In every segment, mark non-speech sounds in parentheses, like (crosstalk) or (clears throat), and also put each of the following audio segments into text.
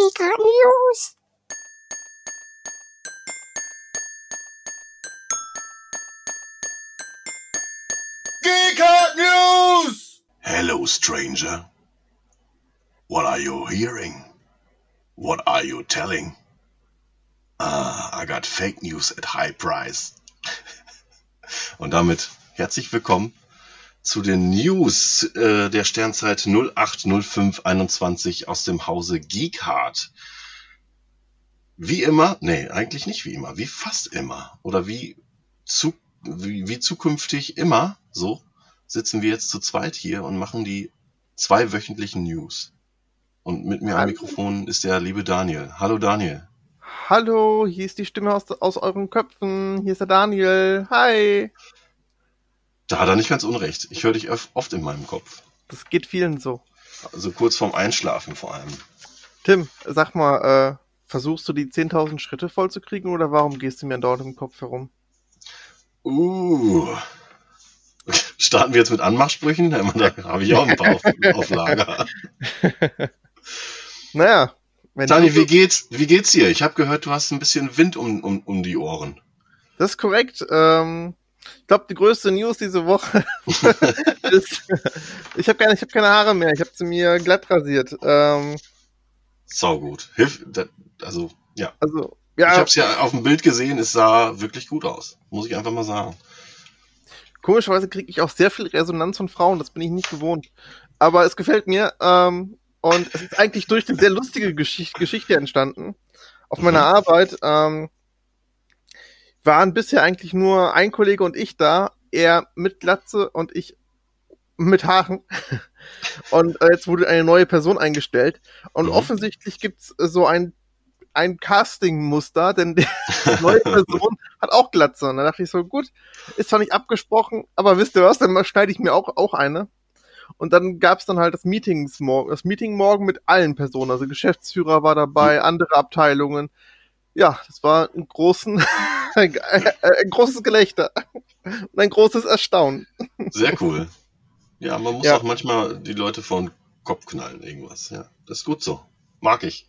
Geeker News. Geeker News! Hello, stranger. What are you hearing? What are you telling? Ah, I got fake news at high price. (laughs) Und damit herzlich willkommen zu den News äh, der Sternzeit 080521 aus dem Hause Geekhard. Wie immer, nee, eigentlich nicht wie immer, wie fast immer oder wie, zu, wie, wie zukünftig immer, so sitzen wir jetzt zu zweit hier und machen die zwei wöchentlichen News. Und mit mir am Mikrofon ist der liebe Daniel. Hallo Daniel. Hallo, hier ist die Stimme aus, aus euren Köpfen. Hier ist der Daniel. Hi. Da hat er nicht ganz unrecht. Ich höre dich oft in meinem Kopf. Das geht vielen so. Also kurz vorm Einschlafen vor allem. Tim, sag mal, äh, versuchst du die 10.000 Schritte voll zu kriegen oder warum gehst du mir dort im Kopf herum? Uh. (laughs) Starten wir jetzt mit Anmachsprüchen? (laughs) Da habe ich auch ein paar auf, auf Lager. (laughs) Naja, wenn du, wie geht's, wie geht's dir? Ich habe gehört, du hast ein bisschen Wind um, um, um die Ohren. das ist korrekt. Ähm, ich glaube, die größte News diese Woche (laughs) (laughs) ist, ich habe keine, ich hab keine Haare mehr. Ich habe sie mir glatt rasiert. Ähm, Sau gut. Hilf, da, also, ja. also, Ich ja, habe es ja auf dem Bild gesehen, es sah wirklich gut aus. Muss ich einfach mal sagen. Komischerweise kriege ich auch sehr viel Resonanz von Frauen, das bin ich nicht gewohnt. Aber es gefällt mir. Ähm, und es ist eigentlich durch eine sehr lustige Geschichte, Geschichte entstanden. Auf meiner Mhm. Arbeit ähm, waren bisher eigentlich nur ein Kollege und ich da, er mit Glatze und ich mit Haaren. (laughs) Und äh, jetzt wurde eine neue Person eingestellt. Und Mhm. offensichtlich gibt's äh, so ein, ein Casting-Muster, denn die (laughs) neue Person hat auch Glatze. Und da dachte ich so, gut, ist zwar nicht abgesprochen, aber wisst ihr was, dann schneide ich mir auch, auch eine. Und dann gab's dann halt das, Meetings morgen, das Meeting morgen mit allen Personen. Also Geschäftsführer war dabei, andere Abteilungen. Ja, das war ein, großen, (laughs) ein, ein großes Gelächter und ein großes Erstaunen. Sehr cool. Ja, man muss Ja. auch manchmal die Leute vor den Kopf knallen, irgendwas. Ja, das ist gut so. Mag ich.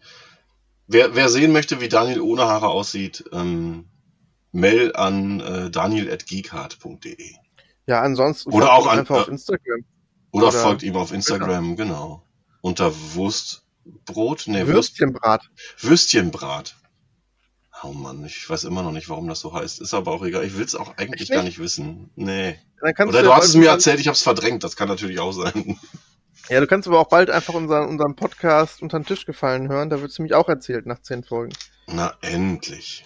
Wer, wer sehen möchte, wie Daniel ohne Haare aussieht, ähm, mail an äh, daniel.geekhard.de. Ja, ansonsten Oder auch an- einfach auf äh, Instagram. Oder, Oder folgt ihm auf Instagram, genau. Unter Wurstbrot? Würst, Würstchenbrat. Würstchenbrat. Oh Mann, ich weiß immer noch nicht, warum das so heißt. Ist aber auch egal. Ich will es auch eigentlich Echt gar nicht? nicht wissen. Nee. Oder du du hast es mir erzählt, ich habe es verdrängt. Das kann natürlich auch sein. Ja, du kannst aber auch bald einfach unseren, unseren Podcast unter den Tisch gefallen hören. Da wird es nämlich auch erzählt nach zehn Folgen. Na, endlich.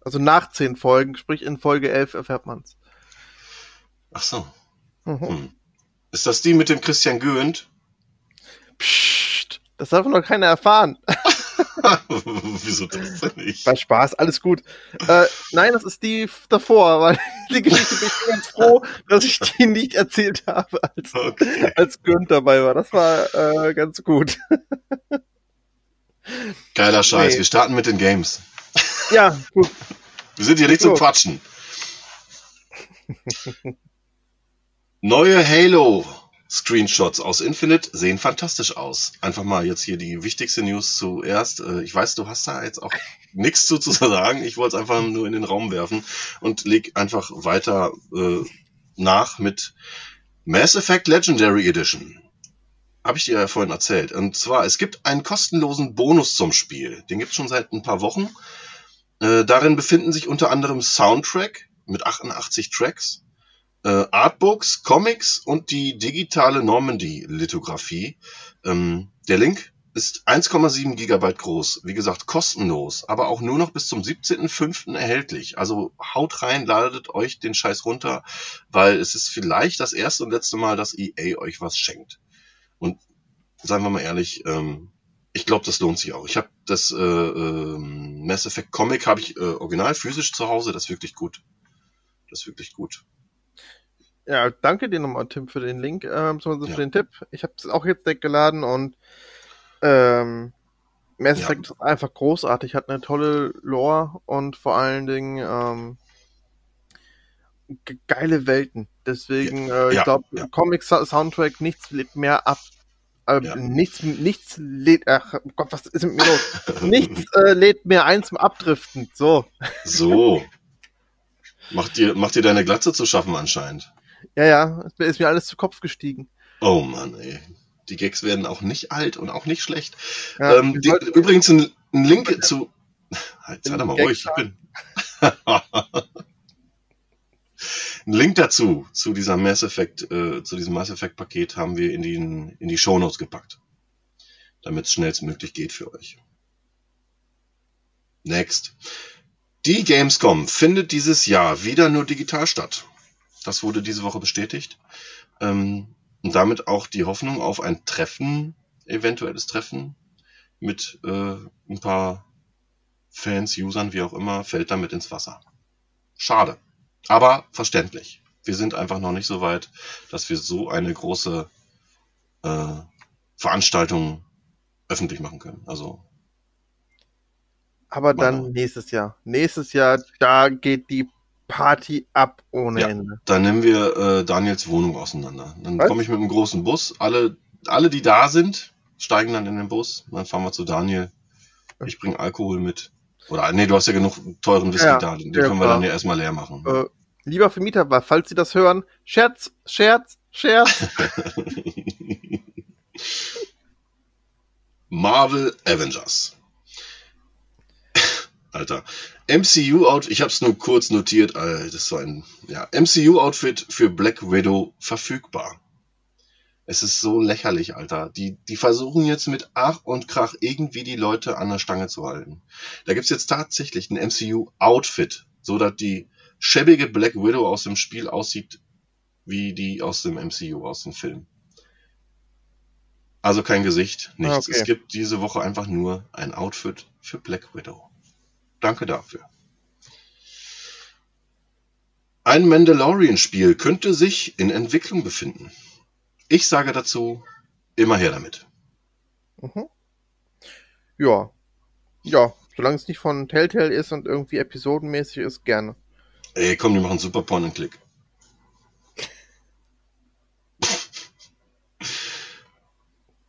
Also nach zehn Folgen, sprich in Folge 11 erfährt man's. Ach so. Mhm. Hm. Ist das die mit dem Christian Göhnt? Psst, das darf noch keiner erfahren. (laughs) (laughs) Wieso das denn nicht? War Spaß, alles gut. Äh, nein, das ist die davor, weil (laughs) die Geschichte bin ich ganz froh, dass ich die nicht erzählt habe, als, Okay. als Günd dabei war. Das war äh, ganz gut. Geiler Scheiß. Nee. Wir starten mit den Games. Ja, (laughs) gut. Wir sind hier nicht zum. Quatschen. Neue Halo Screenshots aus Infinite sehen fantastisch aus. Einfach mal jetzt hier die wichtigste News zuerst. Äh, Ich weiß, du hast da jetzt auch (laughs) nichts zu, zu sagen. Ich wollte es einfach nur in den Raum werfen und leg einfach weiter äh, nach mit Mass Effect Legendary Edition. Habe ich dir ja vorhin erzählt. Und zwar, es gibt einen kostenlosen Bonus zum Spiel. Den gibt es schon seit ein paar Wochen. Äh, darin befinden sich unter anderem Soundtrack mit 88 Tracks, äh, Artbooks, Comics und die digitale Normandy-Lithografie. Ähm, der Link ist 1,7 Gigabyte groß, wie gesagt kostenlos, aber auch nur noch bis zum 17.05. erhältlich. Also haut rein, ladet euch den Scheiß runter, weil es ist vielleicht das erste und letzte Mal, dass EA euch was schenkt. Und seien wir mal ehrlich, ähm, ich glaube, das lohnt sich auch. Ich habe das äh, ähm, Mass Effect Comic habe ich äh, original physisch zu Hause. Das ist wirklich gut. Das ist wirklich gut. Ja, danke dir nochmal, Tim, für den Link, ähm, Ja. für den Tipp. Ich habe es auch jetzt weggeladen und ähm, Mass Ja. Effect ist einfach großartig, hat eine tolle Lore und vor allen Dingen ähm, ge- geile Welten. Deswegen, äh, Ja, ich glaube, ja. Comic-Soundtrack, nichts legt mehr ab Ja. nichts, nichts lädt, ach Gott, was ist mit mir los? (laughs) Nichts äh, lädt mehr ein zum Abdriften. So. So. Macht dir, macht dir deine Glatze zu schaffen anscheinend. Ja, ja, ist mir alles zu Kopf gestiegen. Oh Mann, ey. Die Gags werden auch nicht alt und auch nicht schlecht. Ja, ähm, die, übrigens ein, ein Link zu. (laughs) Halt, sei doch mal ruhig, ich bin. (laughs) ein Link dazu, zu dieser Mass Effect, äh, zu diesem Mass Effect Paket haben wir in die, in die Shownotes gepackt. Damit es schnellstmöglich geht für euch. Next. Die Gamescom findet dieses Jahr wieder nur digital statt. Das wurde diese Woche bestätigt. Ähm, und damit auch die Hoffnung auf ein Treffen, eventuelles Treffen mit äh, ein paar Fans, Usern, wie auch immer, fällt damit ins Wasser. Schade. Aber verständlich. Wir sind einfach noch nicht so weit, dass wir so eine große äh, Veranstaltung öffentlich machen können. Also Aber dann nächstes Jahr. Nächstes Jahr, da geht die Party ab ohne Ja. Ende. Dann nehmen wir äh, Daniels Wohnung auseinander. Dann komme ich mit einem großen Bus. Alle, alle, die da sind, steigen dann in den Bus. Dann fahren wir zu Daniel. Ich bringe Alkohol mit. Oder nee, du hast ja genug teuren Whisky Ja, da. Den ja, können wir klar. dann ja erstmal leer machen. Äh, lieber Vermieter, weil falls Sie das hören, Scherz, Scherz, Scherz. (laughs) Marvel Avengers. Alter. MCU-Outfit, ich habe es nur kurz notiert, äh, das war ein ja, MCU-Outfit für Black Widow verfügbar. Es ist so lächerlich, Alter. Die, die versuchen jetzt mit Ach und Krach irgendwie die Leute an der Stange zu halten. Da gibt's jetzt tatsächlich ein MCU-Outfit, so dass die schäbige Black Widow aus dem Spiel aussieht wie die aus dem MCU, aus dem Film. Also kein Gesicht, nichts. Ah, okay. Es gibt diese Woche einfach nur ein Outfit für Black Widow. Danke dafür. Ein Mandalorian-Spiel könnte sich in Entwicklung befinden. Ich sage dazu, immer her damit. Mhm. Ja. Ja, solange es nicht von Telltale ist und irgendwie episodenmäßig ist, gerne. Ey, komm, die machen super Point and Click.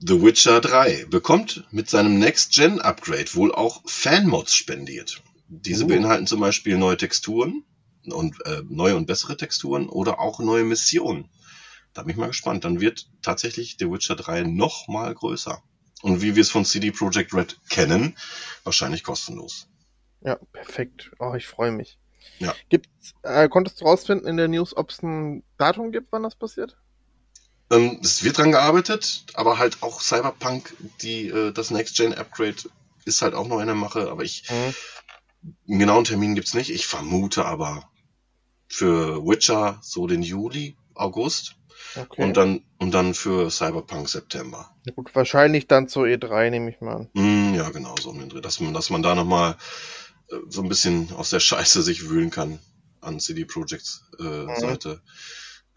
The Witcher 3 bekommt mit seinem Next-Gen-Upgrade wohl auch Fanmods spendiert. Diese Uh. beinhalten zum Beispiel neue Texturen und äh, neue und bessere Texturen oder auch neue Missionen. Da bin ich mal gespannt. Dann wird tatsächlich The Witcher 3 noch mal größer. Und wie wir es von CD Projekt Red kennen, wahrscheinlich kostenlos. Ja, perfekt. Oh, ich freue mich. Ja. Gibt's, äh, konntest du rausfinden in der News, ob es ein Datum gibt, wann das passiert? Ähm, es wird dran gearbeitet, aber halt auch Cyberpunk, die, äh, das Next-Gen-Upgrade ist halt auch noch in der Mache, aber ich, einen genauen Termin gibt's nicht. Ich vermute aber für Witcher so den Juli, August Okay. und dann, und dann für Cyberpunk September. Ja, gut, wahrscheinlich dann zur E3, nehme ich mal an. Mm, ja, genau, so um den Dreh. Dass man, dass man da nochmal äh, so ein bisschen aus der Scheiße sich wühlen kann an CD Projekts äh, Seite.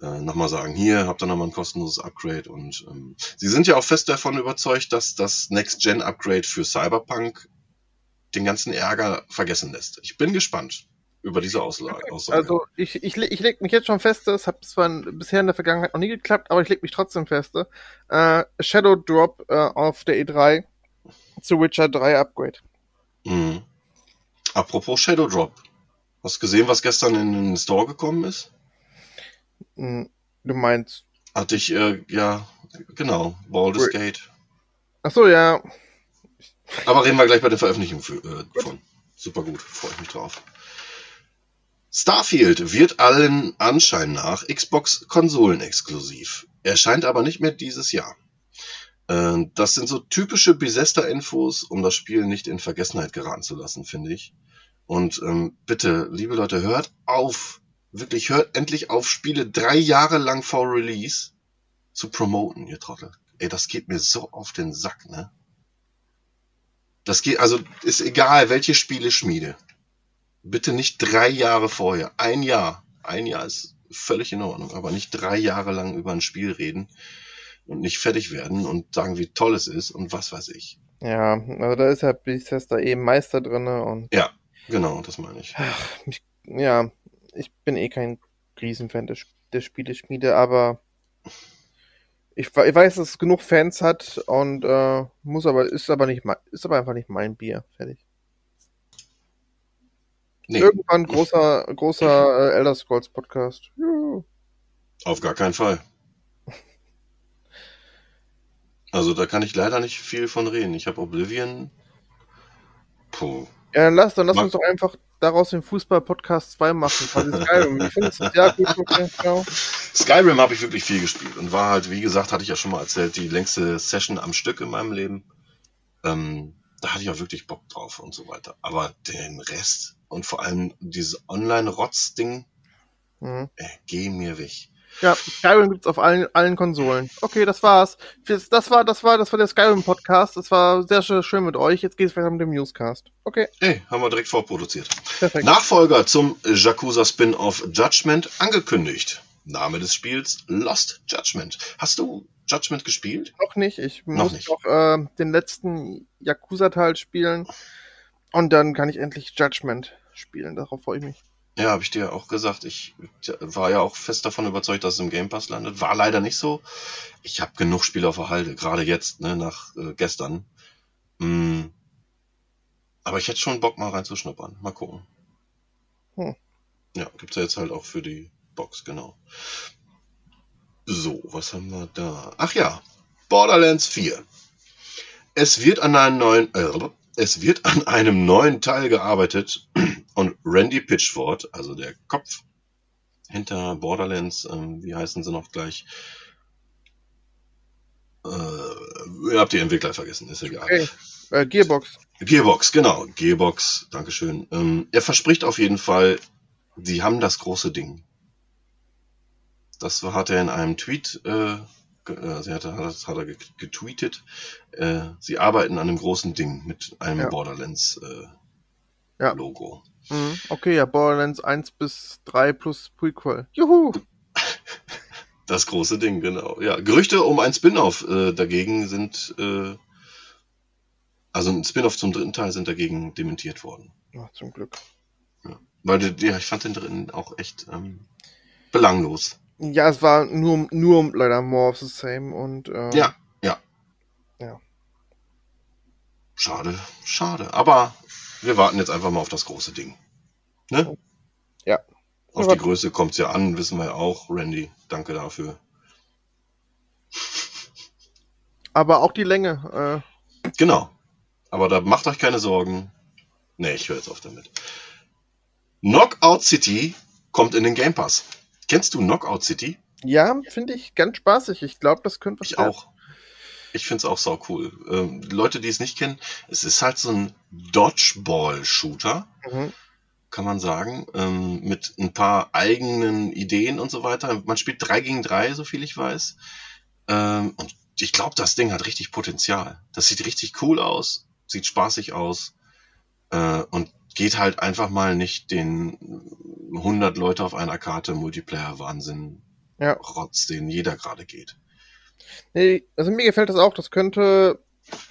Äh, nochmal sagen, hier habt ihr nochmal ein kostenloses Upgrade und ähm, sie sind ja auch fest davon überzeugt, dass das Next-Gen-Upgrade für Cyberpunk den ganzen Ärger vergessen lässt. Ich bin gespannt über diese Aussage. Also ich, ich, ich lege mich jetzt schon fest, es hat zwar bisher in der Vergangenheit noch nie geklappt, aber ich lege mich trotzdem fest. Äh, Shadow Drop äh, auf der E3 zu Witcher 3 Upgrade. Mhm. Apropos Shadow Drop. Hast du gesehen, was gestern in den Store gekommen ist? Hm, Du meinst. Hatte ich, äh, ja, genau, Baldur's Gate. Ach so, ja. Aber reden wir gleich bei der Veröffentlichung für, äh, von. Super gut, freue ich mich drauf. Starfield wird allen Anschein nach Xbox-Konsolen exklusiv. Erscheint aber nicht mehr dieses Jahr. Äh, das sind so typische Bethesda-Infos, um das Spiel nicht in Vergessenheit geraten zu lassen, finde ich. Und ähm, bitte, liebe Leute, hört auf, wirklich hört endlich auf, Spiele drei Jahre lang vor Release zu promoten, ihr Trottel. Ey, das geht mir so auf den Sack, ne? Das geht, also ist egal, welche Spiele schmiede. Bitte nicht drei Jahre vorher. Ein Jahr. Ein Jahr ist völlig in Ordnung, aber nicht drei Jahre lang über ein Spiel reden und nicht fertig werden und sagen, wie toll es ist und was weiß ich. Ja, also da ist ja Bethesda eben Meister drinne und Ja, genau, das meine ich. ach, mich, ja, ich bin eh kein Riesenfan der, der Spieleschmiede, aber Ich, ich weiß, dass es genug Fans hat und äh, muss aber, ist aber nicht ist aber einfach nicht mein Bier. Fertig. Nee, Irgendwann großer, großer äh, Elder Scrolls Podcast. Juhu. auf gar keinen Fall. Also da kann ich leider nicht viel von reden. Ich habe Oblivion. Puh. Ja, dann lass, dann lass uns doch einfach daraus den Fußball-Podcast 2 machen. Skyrim. Ich finde es ja gut, okay, genau. Skyrim habe ich wirklich viel gespielt und war halt, wie gesagt, hatte ich ja schon mal erzählt, die längste Session am Stück in meinem Leben. Ähm, da hatte ich auch wirklich Bock drauf und so weiter. Aber den Rest und vor allem dieses Online-Rotz-Ding, Mhm. äh, geh mir weg. Ja, Skyrim gibt's auf allen, allen Konsolen. Okay, das war's. Das war, das war, das war der Skyrim-Podcast. Das war sehr schön mit euch. Jetzt geht's weiter mit dem Newscast. Okay, Ey, haben wir direkt vorproduziert. perfekt. Nachfolger zum Yakuza Spin-off Judgment angekündigt. Name des Spiels Lost Judgment. Hast du Judgment gespielt? Noch nicht. Ich Noch muss nicht. noch äh, den letzten Yakuza-Teil spielen. Und dann kann ich endlich Judgment spielen. Darauf freue ich mich. Ja, habe ich dir auch gesagt. Ich war ja auch fest davon überzeugt, dass es im Game Pass landet. War leider nicht so. Ich habe genug Spiele auf der Halde, gerade jetzt, ne, nach äh, gestern. Mm. Aber ich hätte schon Bock, mal reinzuschnuppern. Mal gucken. Hm. Ja, gibt's ja jetzt halt auch für die Box, genau. So, was haben wir da? Ach ja, Borderlands 4. Es wird an einem neuen, äh, es wird an einem neuen Teil gearbeitet und Randy Pitchford, also der Kopf hinter Borderlands, ähm, wie heißen sie noch gleich? Äh, ihr habt die Entwickler vergessen, ist egal. Okay. Äh, Gearbox. Gearbox, genau. Gearbox, Dankeschön. Ähm, er verspricht auf jeden Fall, sie haben das große Ding. Das hat er in einem Tweet, äh, äh, sie hat, hat, hat er ge- getweetet. Äh, sie arbeiten an einem großen Ding mit einem Ja. Borderlands äh, Ja. Mhm. Okay, ja, Borderlands 1 bis 3 plus Prequel. Juhu! Das große Ding, genau. Ja, Gerüchte um ein Spin-off äh, dagegen sind, äh, also ein Spin-off zum dritten Teil sind dagegen dementiert worden. Ach, zum Glück. Weil die, ja, ich fand den dritten auch echt ähm, belanglos. Ja, es war nur, nur leider more of the same und äh, Ja, ja. Ja. Schade, schade. Aber wir warten jetzt einfach mal auf das große Ding. Ne? Ja. Auf die Größe kommt's ja an, wissen wir ja auch. Randy, danke dafür. aber auch die Länge. Äh, Genau. Aber da macht euch keine Sorgen. Nee, ich höre jetzt auf damit. Knockout City kommt in den Game Pass. Kennst du Knockout City? ja, finde ich ganz spaßig. Ich glaube, das könnte was Ich werden. auch. Ich find's auch sau cool. Ähm, Leute, die es nicht kennen, es ist halt so ein Dodgeball-Shooter. Mhm. kann man sagen, ähm, mit ein paar eigenen Ideen und so weiter. Man spielt drei gegen drei, so viel ich weiß. Ähm, und ich glaube, das Ding hat richtig Potenzial. Das sieht richtig cool aus, sieht spaßig aus äh, und geht halt einfach mal nicht den 100 Leute auf einer Karte Multiplayer-Wahnsinn Ja. Rotz, den jeder gerade geht. Nee, also mir gefällt das auch. Das könnte,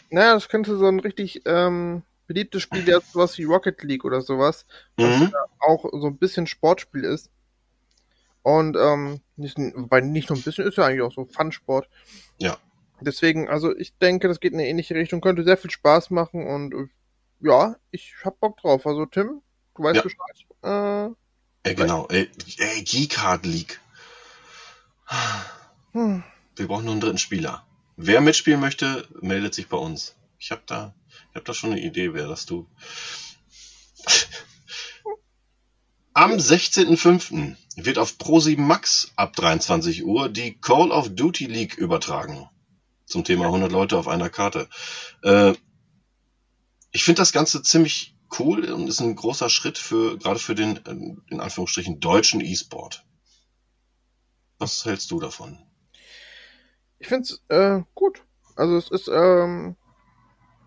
naja, das könnte so ein richtig ähm, beliebtes Spiel, der sowas wie Rocket League oder sowas, Mhm. auch so ein bisschen Sportspiel ist. Und ähm, nicht, wobei nicht nur ein bisschen, ist ja eigentlich auch so Fun-Sport. Ja. Deswegen, also ich denke, das geht in eine ähnliche Richtung, könnte sehr viel Spaß machen und äh, ja, ich hab Bock drauf. Also Tim, du weißt Ja. Bescheid. Äh, Ey, genau. Ey, ey Geekard League. hm. Wir brauchen noch einen dritten Spieler. Wer mitspielen möchte, meldet sich bei uns. Ich habe da, ich hab da schon eine Idee, wer das tut. (laughs) Am 16.05. wird auf Pro7 Max ab 23 Uhr die Call of Duty League übertragen. Zum Thema 100 Leute auf einer Karte. Äh, ich finde das Ganze ziemlich cool und ist ein großer Schritt für, gerade für den, äh, in Anführungsstrichen, deutschen E-Sport. Was hältst du davon? Ich find's äh, gut. Also es ist ähm,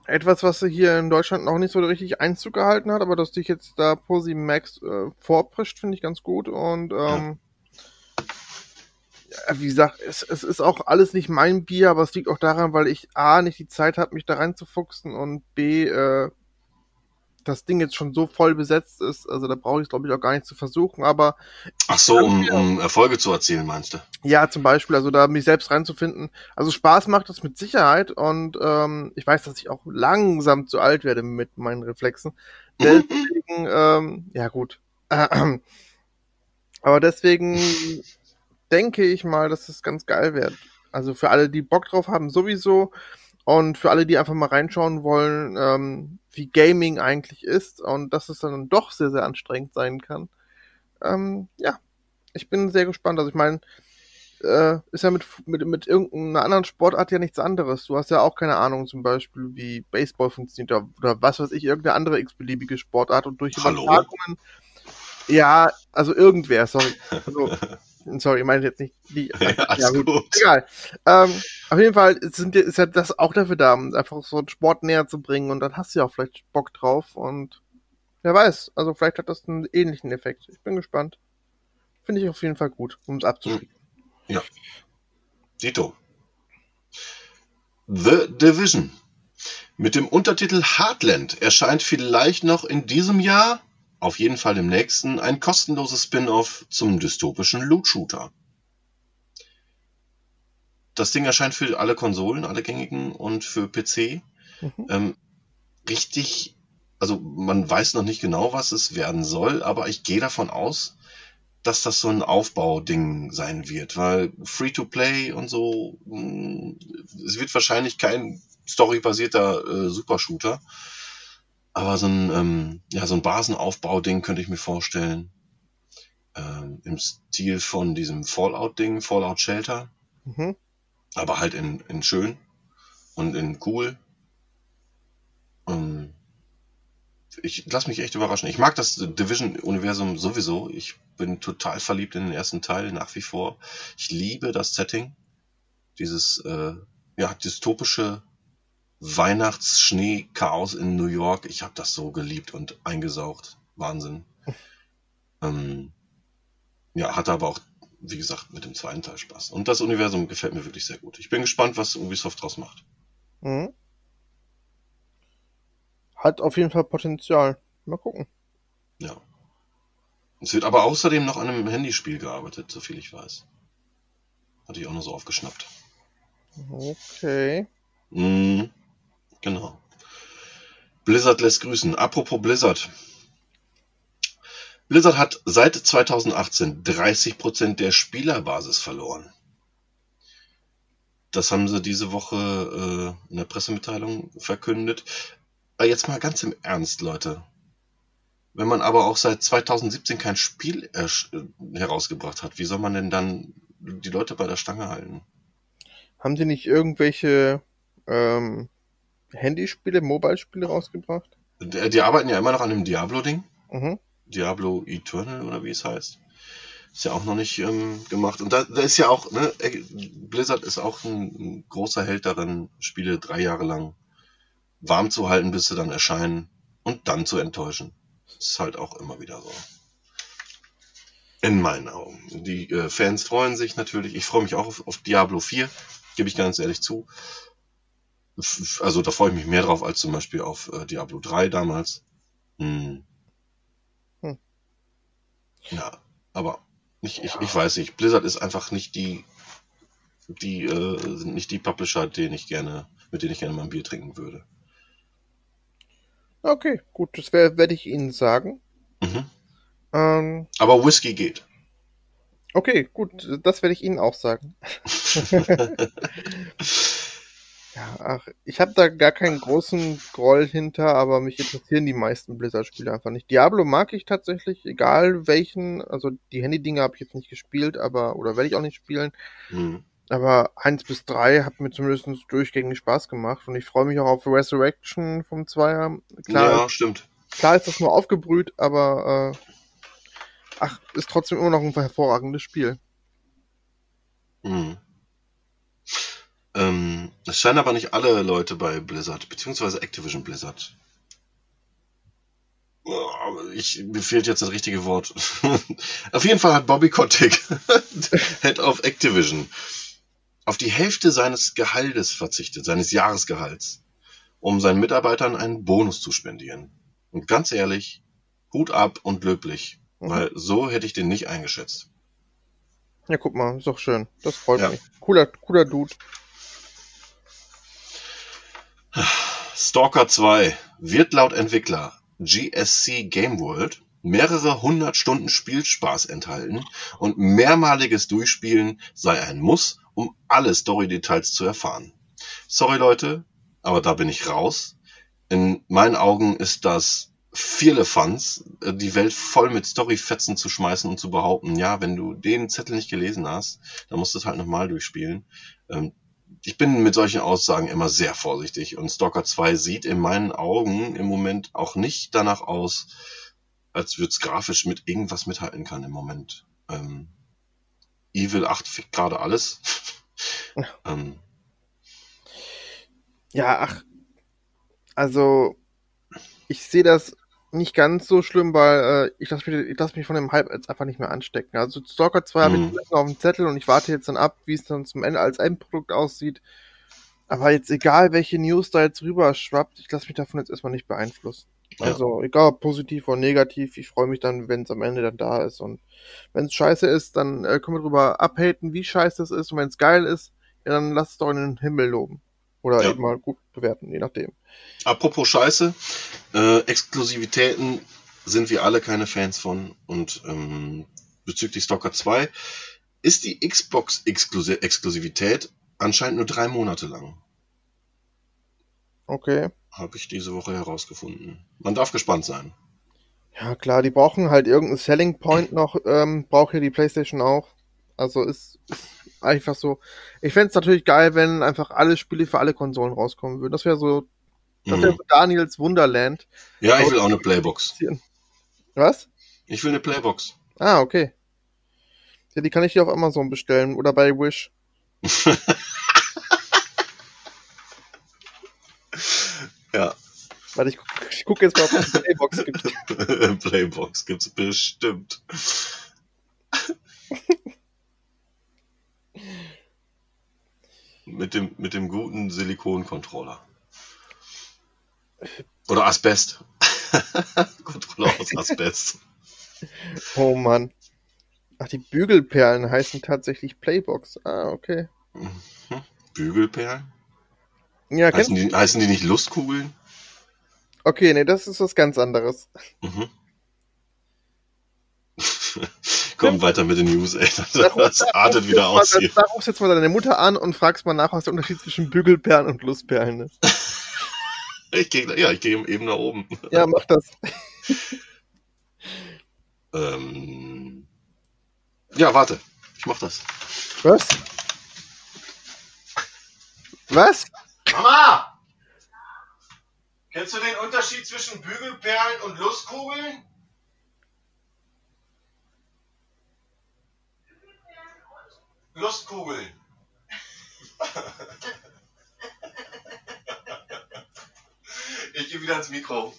etwas, was hier in Deutschland noch nicht so richtig Einzug gehalten hat, aber dass sich jetzt da Posi Max äh, vorprescht, finde ich ganz gut. Und ähm, ja, wie gesagt, es, es ist auch alles nicht mein Bier, aber es liegt auch daran, weil ich A nicht die Zeit habe, mich da reinzufuchsen und B äh, das Ding jetzt schon so voll besetzt ist. Also da brauche ich es, glaube ich, auch gar nicht zu versuchen. Aber Ach so, um, um Erfolge zu erzielen, meinst du? ja, zum Beispiel, also da mich selbst reinzufinden. Also Spaß macht es mit Sicherheit und ähm, ich weiß, dass ich auch langsam zu alt werde mit meinen Reflexen. Deswegen, ähm, ja gut. Aber deswegen denke ich mal, dass es ganz geil wird. Also für alle, die Bock drauf haben, sowieso. Und für alle, die einfach mal reinschauen wollen, ähm, wie Gaming eigentlich ist und dass es dann doch sehr, sehr anstrengend sein kann. Ähm, ja, ich bin sehr gespannt. Also ich meine, äh, ist ja mit, mit, mit irgendeiner anderen Sportart ja nichts anderes. Du hast ja auch keine Ahnung, zum Beispiel, wie Baseball funktioniert oder, oder was weiß ich, irgendeine andere x-beliebige Sportart und durch Hallo? Übertragungen. Ja, also irgendwer, sorry. Also, (laughs) sorry, ich meine jetzt nicht die. (laughs) Ja, alles gut. Egal. Ähm, auf jeden Fall sind, ist ja das auch dafür da, um einfach so einen Sport näher zu bringen und dann hast du ja auch vielleicht Bock drauf und wer weiß, also vielleicht hat das einen ähnlichen Effekt. Ich bin gespannt. Finde ich auf jeden Fall gut, um es abzuschließen. Ja. Dito. The Division. Mit dem Untertitel Heartland erscheint vielleicht noch in diesem Jahr, auf jeden Fall im nächsten, ein kostenloses Spin-off zum dystopischen Loot-Shooter. Das Ding erscheint für alle Konsolen, alle gängigen und für PC. Mhm. Ähm, richtig, also man weiß noch nicht genau, was es werden soll, aber ich gehe davon aus, dass das so ein Aufbauding sein wird, weil Free-to-Play und so, mh, es wird wahrscheinlich kein storybasierter äh, Supershooter, aber so ein, ähm, ja, so ein Basenaufbau-Ding könnte ich mir vorstellen. Ähm, Im Stil von diesem Fallout-Ding, Fallout Shelter, Mhm. aber halt in, in schön und in cool. Ähm, ich lass mich echt überraschen. Ich mag das Division-Universum sowieso. Ich bin total verliebt in den ersten Teil, nach wie vor. Ich liebe das Setting. Dieses, äh, ja, dystopische Weihnachtsschnee-Chaos in New York. Ich habe das so geliebt und eingesaugt. Wahnsinn. ähm, ja, hatte aber auch, wie gesagt, mit dem zweiten Teil Spaß. Und das Universum gefällt mir wirklich sehr gut. Ich bin gespannt, was Ubisoft draus macht. Mhm. Hat auf jeden Fall Potenzial. Mal gucken. Ja. Es wird aber außerdem noch an einem Handyspiel gearbeitet, soviel ich weiß. Hatte ich auch nur so aufgeschnappt. Okay. Mhm. Genau. Blizzard lässt grüßen. Apropos Blizzard. Blizzard hat seit 2018 30% der Spielerbasis verloren. Das haben sie diese Woche äh, in der Pressemitteilung verkündet. Aber jetzt mal ganz im Ernst, Leute. Wenn man aber auch seit 2017 kein Spiel ersch- äh, herausgebracht hat, wie soll man denn dann die Leute bei der Stange halten? Haben die nicht irgendwelche ähm, Handyspiele, Mobile-Spiele rausgebracht? Die, die arbeiten ja immer noch an dem Diablo-Ding. Mhm. Diablo Eternal oder wie es heißt. Ist ja auch noch nicht ähm, gemacht. Und da, da ist ja auch, ne, äh, Blizzard ist auch ein, ein großer Held darin, Spiele drei Jahre lang warm zu halten, bis sie dann erscheinen und dann zu enttäuschen. Das ist halt auch immer wieder so. In meinen Augen. Die äh, Fans freuen sich natürlich. Ich freue mich auch auf, auf Diablo 4, gebe ich ganz ehrlich zu. Also da freue ich mich mehr drauf als zum Beispiel auf äh, Diablo 3 damals. Hm. Hm. Ja, aber ich, ich, ich weiß nicht. Blizzard ist einfach nicht die, die äh, sind nicht die Publisher, den ich gerne, mit denen ich gerne mal ein Bier trinken würde. Okay, gut, das werde ich Ihnen sagen. Mhm. Ähm, Aber Whisky geht. okay, gut, das werde ich Ihnen auch sagen. (laughs) (laughs) Ja, ach, ich habe da gar keinen großen Groll hinter, aber mich interessieren die meisten Blizzard-Spiele einfach nicht. Diablo mag ich tatsächlich, egal welchen. Also die Handy-Dinger habe ich jetzt nicht gespielt, aber oder werde ich auch nicht spielen. Mhm. Aber 1 bis 3 hat mir zumindest durchgängig Spaß gemacht und ich freue mich auch auf Resurrection vom Zweier. Klar, Ja, stimmt. klar ist das nur aufgebrüht, aber äh, ach, ist trotzdem immer noch ein hervorragendes Spiel. Mhm. Ähm, es scheinen aber nicht alle Leute bei Blizzard, beziehungsweise Activision Blizzard. Ich, mir fehlt jetzt das richtige Wort. (laughs) auf jeden Fall hat Bobby Kotick, (laughs) Head of Activision, auf die Hälfte seines Gehaltes verzichtet, seines Jahresgehalts, um seinen Mitarbeitern einen Bonus zu spendieren. Und ganz ehrlich, Hut ab und löblich. Mhm. Weil so hätte ich den nicht eingeschätzt. Ja, guck mal, ist doch schön. Das freut Ja. mich. Cooler, cooler Dude. Stalker 2 wird laut Entwickler GSC Game World mehrere hundert Stunden Spielspaß enthalten und mehrmaliges Durchspielen sei ein Muss, um alle Story-Details zu erfahren. Sorry Leute, aber da bin ich raus. In meinen Augen ist das viele Fans, äh, die Welt voll mit Storyfetzen zu schmeißen und zu behaupten, ja, wenn du den Zettel nicht gelesen hast, dann musst du es halt nochmal durchspielen. Ähm, ich bin mit solchen Aussagen immer sehr vorsichtig und Stalker 2 sieht in meinen Augen im Moment auch nicht danach aus, als würde es grafisch mit irgendwas mithalten kann im Moment. Ähm, Evil 8 fickt gerade alles. (laughs) ähm, Ja, ach. Also, ich sehe das nicht ganz so schlimm, weil äh, ich lasse mich, ich lass mich von dem Hype jetzt einfach nicht mehr anstecken. Also Stalker 2 habe ich Mhm. jetzt noch auf dem Zettel und ich warte jetzt dann ab, wie es dann zum Ende als Endprodukt aussieht. Aber jetzt egal, welche News da jetzt rüber schwappt, ich lasse mich davon jetzt erstmal nicht beeinflussen. Ja. Also egal ob positiv oder negativ, ich freue mich dann, wenn es am Ende dann da ist. Und wenn es scheiße ist, dann äh, können wir drüber abhaten, wie scheiße es ist. Und wenn es geil ist, ja, dann lass es doch in den Himmel loben. Oder Ja. eben mal gut bewerten, je nachdem. Apropos Scheiße, äh, Exklusivitäten sind wir alle keine Fans von. Und ähm, bezüglich Stalker 2 ist die Xbox-Exklusivität anscheinend nur drei Monate lang. Okay. Habe ich diese Woche herausgefunden. Man darf gespannt sein. Ja, klar, die brauchen halt irgendeinen Selling Point noch, ähm, braucht ja die PlayStation auch. Also ist, ist einfach so. Ich fänd's natürlich geil, wenn einfach alle Spiele für alle Konsolen rauskommen würden. Das wäre so, das wäre Mhm. so Daniels Wunderland. Ja, ich will auch eine Playbox. Was? Ich will eine Playbox. Ah, okay. Ja, die kann ich dir auf Amazon bestellen oder bei Wish. (laughs) ja, Warte, ich, guck- gucke jetzt mal, ob es eine Playbox gibt. (laughs) Playbox gibt's bestimmt. Mit dem, mit dem guten Silikon-Controller. Oder Asbest. (laughs) Controller aus Asbest. Oh Mann. Ach, die Bügelperlen heißen tatsächlich Playbox. Ah, okay. Bügelperlen? Ja, Heißen die, heißen die nicht Lustkugeln? Okay, nee, das ist was ganz anderes. Mhm. (laughs) Komm weiter mit den News, ey. Das, das da artet wieder aus hier. Da rufst (laughs) jetzt mal deine Mutter an und fragst mal nach, was der Unterschied zwischen Bügelperlen und Lustperlen ist. (laughs) Ich geh, ja, ich gehe eben nach oben. Ja, mach das. (laughs) Ähm, ja, warte. Ich mach das. Was? Was? Mama! Kennst du den Unterschied zwischen Bügelperlen und Lustkugeln? Lustkugeln. Ich gehe wieder ins Mikro.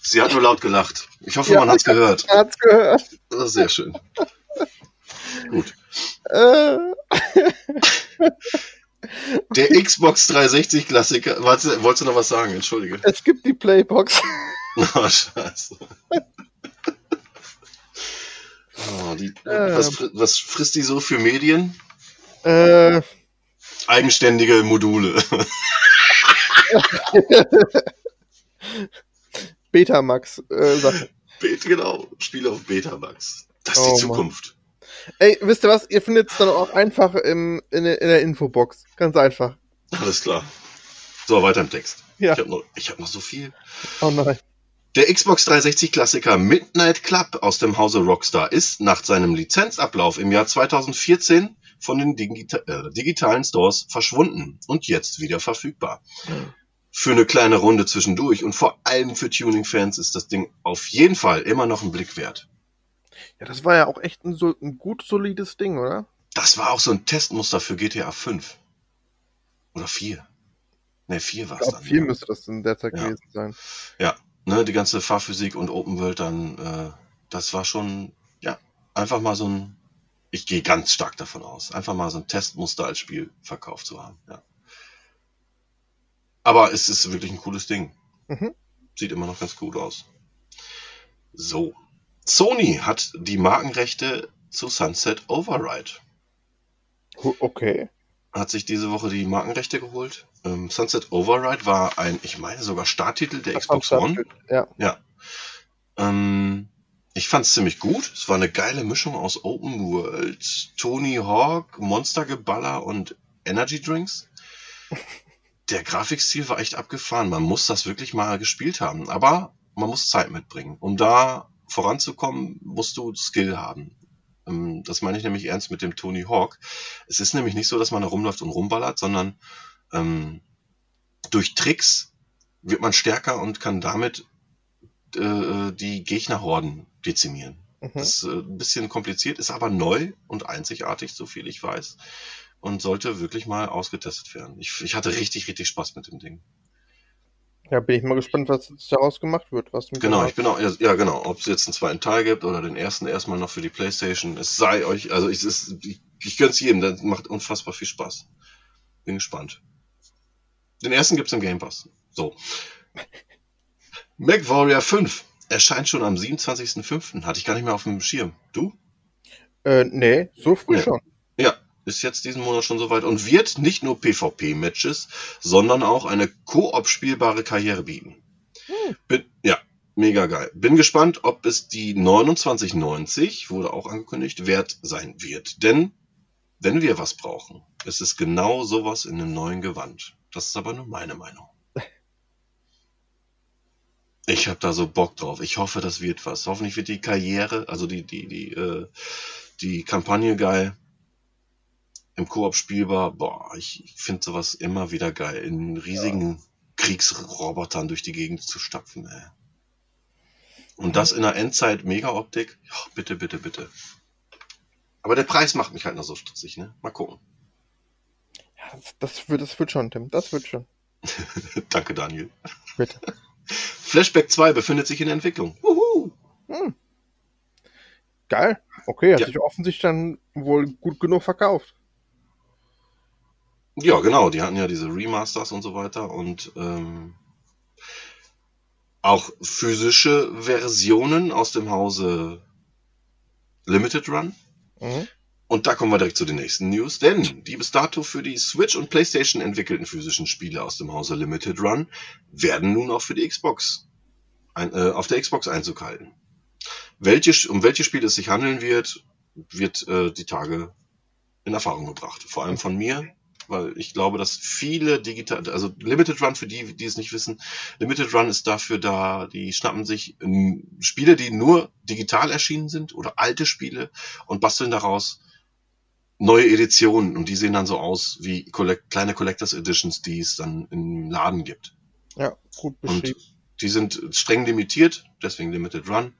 Sie hat nur laut gelacht. Ich hoffe, Ja, man hat's gehört. Er hat's gehört. Das ist sehr schön. Gut. Äh, Der Xbox 360 Klassiker. Warte, wolltest du noch was sagen? Entschuldige. es gibt die Playbox. (laughs) Oh, scheiße. Oh, die, Ähm. was, was frisst die so für Medien? Äh, Eigenständige Module. (laughs) Betamax. Äh. Bet- genau, Spiele auf Betamax. Das ist Oh, die Mann. Zukunft. Ey, wisst ihr was? Ihr findet es dann auch einfach im, in, der- in der Infobox. Ganz einfach. Alles klar. So, weiter im Text. Ja. Ich habe noch, ich hab noch so viel. Oh nein. Der Xbox 360 Klassiker Midnight Club aus dem Hause Rockstar ist nach seinem Lizenzablauf im Jahr 2014 von den Digita äh, digitalen Stores verschwunden und jetzt wieder verfügbar. Für eine kleine Runde zwischendurch und vor allem für Tuning-Fans ist das Ding auf jeden Fall immer noch ein Blick wert. Ja, das war ja auch echt ein, so, ein gut solides Ding, oder? Das war auch so ein Testmuster für GTA 5. Oder 4. Ne, 4 war es dann. viel ja. müsste das in der Zeit Ja. gewesen sein. Ne, die ganze Fahrphysik und Open World dann, äh, das war schon, ja, einfach mal so ein Ich gehe ganz stark davon aus, einfach mal so ein Testmuster als Spiel verkauft zu haben. Ja. Aber es ist wirklich ein cooles Ding. Mhm. Sieht immer noch ganz gut aus. So. Sony hat die Markenrechte zu Sunset Override. Okay. Hat sich diese Woche die Markenrechte geholt. Ähm, Sunset Override war ein, ich meine sogar Starttitel der Das Xbox One. Ja. Ja. Ähm, ich fand es ziemlich gut. Es war eine geile Mischung aus Open World, Tony Hawk, Monstergeballer und Energy Drinks. (laughs) Der Grafikstil war echt abgefahren. Man muss das wirklich mal gespielt haben. Aber man muss Zeit mitbringen. Um da voranzukommen, musst du Skill haben. Ähm, Das meine ich nämlich ernst mit dem Tony Hawk. Es ist nämlich nicht so, dass man da rumläuft und rumballert, sondern ähm, durch Tricks wird man stärker und kann damit äh, die Gegnerhorden dezimieren. Mhm. Das ist äh, ein bisschen kompliziert, ist aber neu und einzigartig, so viel ich weiß. Und sollte wirklich mal ausgetestet werden. Ich, ich hatte richtig, richtig Spaß mit dem Ding. Ja, bin ich mal gespannt, was jetzt daraus gemacht wird. Was Genau, ich bin auch, ja genau, ob es jetzt einen zweiten Teil gibt oder den ersten erstmal noch für die Playstation. Es sei euch, also ich, es, ich, ich gönn's jedem, das macht unfassbar viel Spaß. Bin gespannt. Den ersten gibt's im Game Pass. So. MacWarrior 5 erscheint schon am 27.05. Hatte ich gar nicht mehr auf dem Schirm. Du? Äh, nee, so früh Nee. schon. Ist jetzt diesen Monat schon soweit und wird nicht nur PvP-Matches, sondern auch eine Koop spielbare Karriere bieten. Hm. Bin, ja, mega geil. Bin gespannt, ob es die 2990, wurde auch angekündigt, wert sein wird. Denn wenn wir was brauchen, ist es genau sowas in einem neuen Gewand. Das ist aber nur meine Meinung. Ich habe da so Bock drauf. Ich hoffe, das wird was. Hoffentlich wird die Karriere, also die, die, die, äh, die Kampagne geil. Im Koop spielbar. Boah, ich, ich finde sowas immer wieder geil. In riesigen Kriegsrobotern durch die Gegend zu stapfen, ey. Und das in der Endzeit Mega-Optik. Ja, bitte, bitte, bitte. Aber der Preis macht mich halt noch so stutzig, ne? Mal gucken. Ja, das, das, wird, das wird schon, Tim. Das wird schon. (laughs) Danke, Daniel. Bitte. (laughs) Flashback 2 befindet sich in Entwicklung. Wuhu! Hm. Geil. Okay, hat Ja. sich offensichtlich dann wohl gut genug verkauft. Ja, genau, die hatten ja diese Remasters und so weiter und ähm, auch physische Versionen aus dem Hause Limited Run. Mhm. Und da kommen wir direkt zu den nächsten News, denn die bis dato für die Switch und PlayStation entwickelten physischen Spiele aus dem Hause Limited Run werden nun auch für die Xbox ein, äh, auf der Xbox Einzug halten. Welche, um welche Spiele es sich handeln wird, wird äh, die Tage in Erfahrung gebracht. Vor allem von mir, weil ich glaube, dass viele digital, also Limited Run, für die, die es nicht wissen, Limited Run ist dafür da, die schnappen sich ähm, Spiele, die nur digital erschienen sind oder alte Spiele und basteln daraus neue Editionen und die sehen dann so aus wie Collect kleine Collectors Editions, die es dann im Laden gibt. Ja, gut Und beschrieben. die sind streng limitiert, deswegen Limited Run,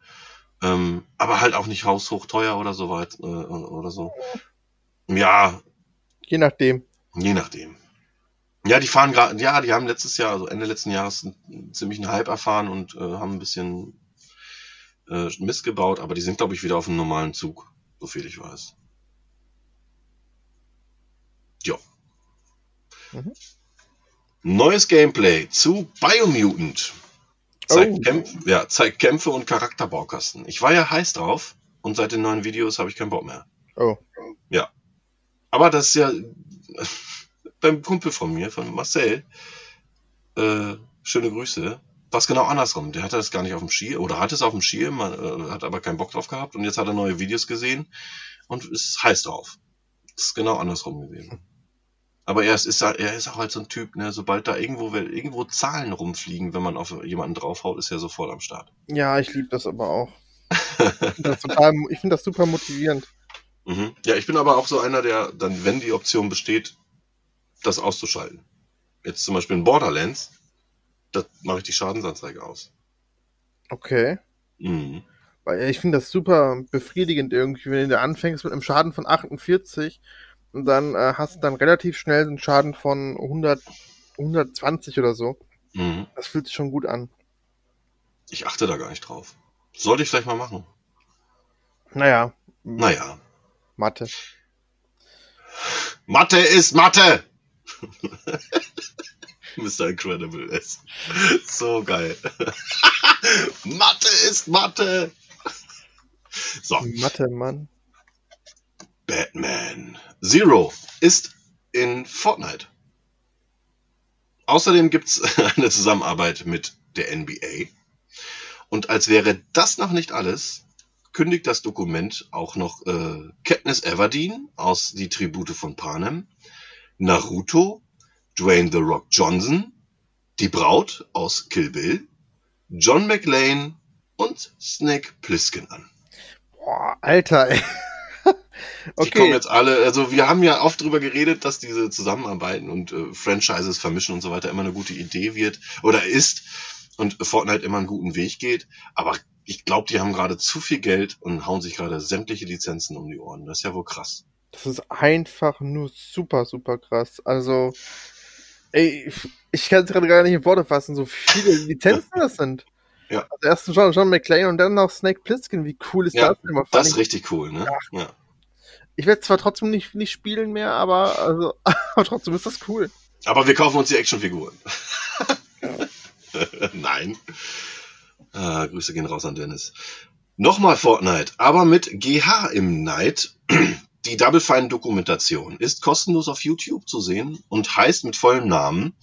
ähm, aber halt auch nicht haushoch teuer oder so weit äh, oder so. Ja, Je nachdem. Je nachdem. Ja, die fahren gerade, ja, die haben letztes Jahr, also Ende letzten Jahres, einen ziemlichen Hype erfahren und äh, haben ein bisschen äh, Mist gebaut, aber die sind, glaube ich, wieder auf einem normalen Zug, so viel ich weiß. Ja. Mhm. Neues Gameplay zu Biomutant. Zeigt, Oh. Kämpfe, ja, zeigt Kämpfe und Charakterbaukasten. Ich war ja heiß drauf und seit den neuen Videos habe ich keinen Bock mehr. Oh. Aber das ist ja (laughs) beim Kumpel von mir, von Marcel, äh, schöne Grüße, war es genau andersrum. Der hatte das gar nicht auf dem Schirm oder hat es auf dem Schirm, äh, hat aber keinen Bock drauf gehabt und jetzt hat er neue Videos gesehen und ist heiß drauf. Das ist genau andersrum gewesen. Aber er ist, ist, er ist auch halt so ein Typ, ne, sobald da irgendwo, irgendwo Zahlen rumfliegen, wenn man auf jemanden draufhaut, ist er sofort am Start. Ja, ich liebe das aber auch. Ich finde das, find das super motivierend. Mhm. Ja, ich bin aber auch so einer, der dann, wenn die Option besteht, das auszuschalten. Jetzt zum Beispiel in Borderlands, da mache ich die Schadensanzeige aus. Okay. Mhm. Weil ich finde das super befriedigend irgendwie, wenn du anfängst mit einem Schaden von 48 und dann äh, hast du dann relativ schnell einen Schaden von 100, 120 oder so. Mhm. Das fühlt sich schon gut an. Ich achte da gar nicht drauf. Sollte ich vielleicht mal machen. Naja. Naja. Mathe. Mathe ist Mathe! (laughs) Mr. Incredible ist so geil. (laughs) Mathe ist Mathe! So. Mathe, Mann. Batman. Zero ist in Fortnite. Außerdem gibt's (laughs) eine Zusammenarbeit mit der NBA. Und als wäre das noch nicht alles, kündigt das Dokument auch noch äh, Katniss Everdeen aus Die Tribute von Panem, Naruto, Dwayne The Rock Johnson, die Braut aus Kill Bill, John McLean und Snake Plissken an. Boah, Alter, ey. (laughs) Die kommen jetzt alle, also wir haben ja oft drüber geredet, dass diese Zusammenarbeiten und äh, Franchises vermischen und so weiter immer eine gute Idee wird oder ist und Fortnite immer einen guten Weg geht. Aber ich glaube, die haben gerade zu viel Geld und hauen sich gerade sämtliche Lizenzen um die Ohren. Das ist ja wohl krass. Das ist einfach nur super, super krass. Also, ey, ich kann es gerade gar nicht in Worte fassen, so viele Lizenzen das sind. (laughs) Ja. Also erst John, John McClane und dann noch Snake Plissken. Wie cool ist Ja, das denn? Das ist richtig cool, ne? Ja. Ja. Ich werde zwar trotzdem nicht, nicht spielen mehr, aber, also, (laughs) aber trotzdem ist das cool. Aber wir kaufen uns die Actionfiguren. (laughs) Nein. Ah, Grüße gehen raus an Dennis. Nochmal Fortnite, aber mit GH im Night. (clears throat) Die Double Fine Dokumentation ist kostenlos auf YouTube zu sehen und heißt mit vollem Namen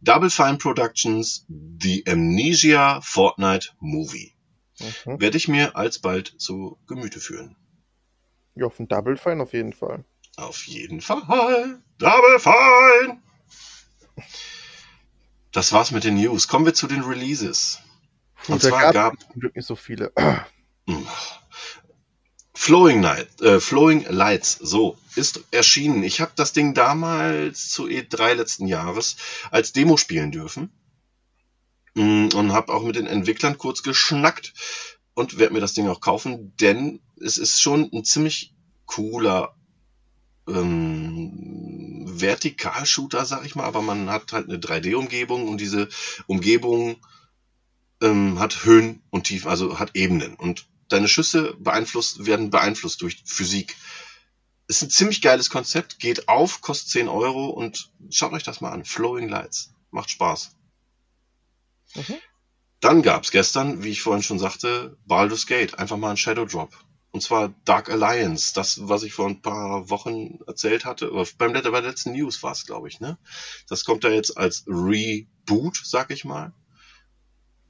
Double Fine Productions The Amnesia Fortnite Movie. Mhm. Werde ich mir alsbald zu Gemüte führen. Ja, auf dem Double Fine auf jeden Fall. Auf jeden Fall. Double Fine. Das war's mit den News. Kommen wir zu den Releases. Puh, Und zwar gab zum Glück nicht so viele. Hm. Flowing Night, äh, Flowing Lights, so, ist erschienen. Ich habe das Ding damals zu E3 letzten Jahres als Demo spielen dürfen. Mm, Und habe auch mit den Entwicklern kurz geschnackt und werde mir das Ding auch kaufen, denn es ist schon ein ziemlich cooler ähm, Vertikalshooter, sag ich mal, aber man hat halt eine 3D-Umgebung und diese Umgebung ähm, hat Höhen und Tiefen, also hat Ebenen und deine Schüsse beeinflusst, werden beeinflusst durch Physik. Ist ein ziemlich geiles Konzept, geht auf, kostet 10 Euro und schaut euch das mal an. Flowing Lights. Macht Spaß. Mhm. Dann gab's gestern, wie ich vorhin schon sagte, Baldur's Gate. Einfach mal ein Shadow Drop. Und zwar Dark Alliance. Das, was ich vor ein paar Wochen erzählt hatte. Beim, bei der letzten News war es, glaube ich, ne? Das kommt da jetzt als Reboot, sag ich mal.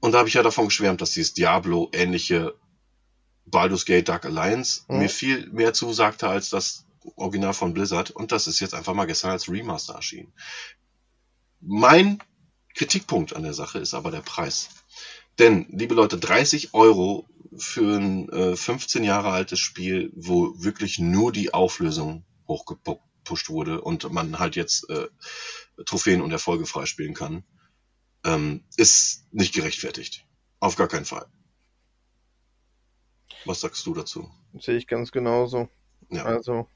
Und da habe ich ja davon geschwärmt, dass dieses Diablo-ähnliche Baldur's Gate Dark Alliance Mhm. mir viel mehr zusagte als das Original von Blizzard. Und das ist jetzt einfach mal gestern als Remaster erschienen. Mein Kritikpunkt an der Sache ist aber der Preis. Denn, liebe Leute, 30 Euro für ein äh, 15 Jahre altes Spiel, wo wirklich nur die Auflösung hochgepusht wurde und man halt jetzt äh, Trophäen und Erfolge freispielen kann, ähm, ist nicht gerechtfertigt. Auf gar keinen Fall. Was sagst du dazu? Sehe ich ganz genauso. Ja. Also.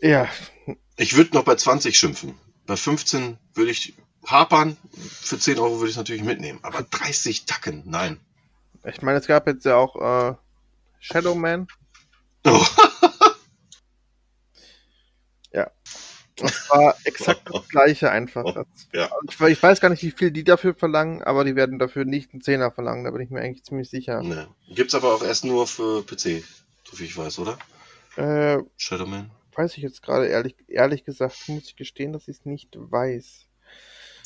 Ja, Ich würde noch bei 20 schimpfen. Bei 15 würde ich hapern. Für 10 Euro würde ich es natürlich mitnehmen. Aber 30 Tacken, nein. ich meine, es gab jetzt ja auch äh, Shadow Man. Oh. (laughs) Das war (laughs) exakt das gleiche einfach. Ja. ich, we- ich weiß gar nicht, wie viel die dafür verlangen, aber die werden dafür nicht einen Zehner verlangen, da bin ich mir eigentlich ziemlich sicher. Ne. Gibt's aber auch erst nur für PC, so viel ich weiß, oder? Äh, Shadowman? weiß ich jetzt gerade ehrlich, ehrlich gesagt, muss ich gestehen, dass ich es nicht weiß.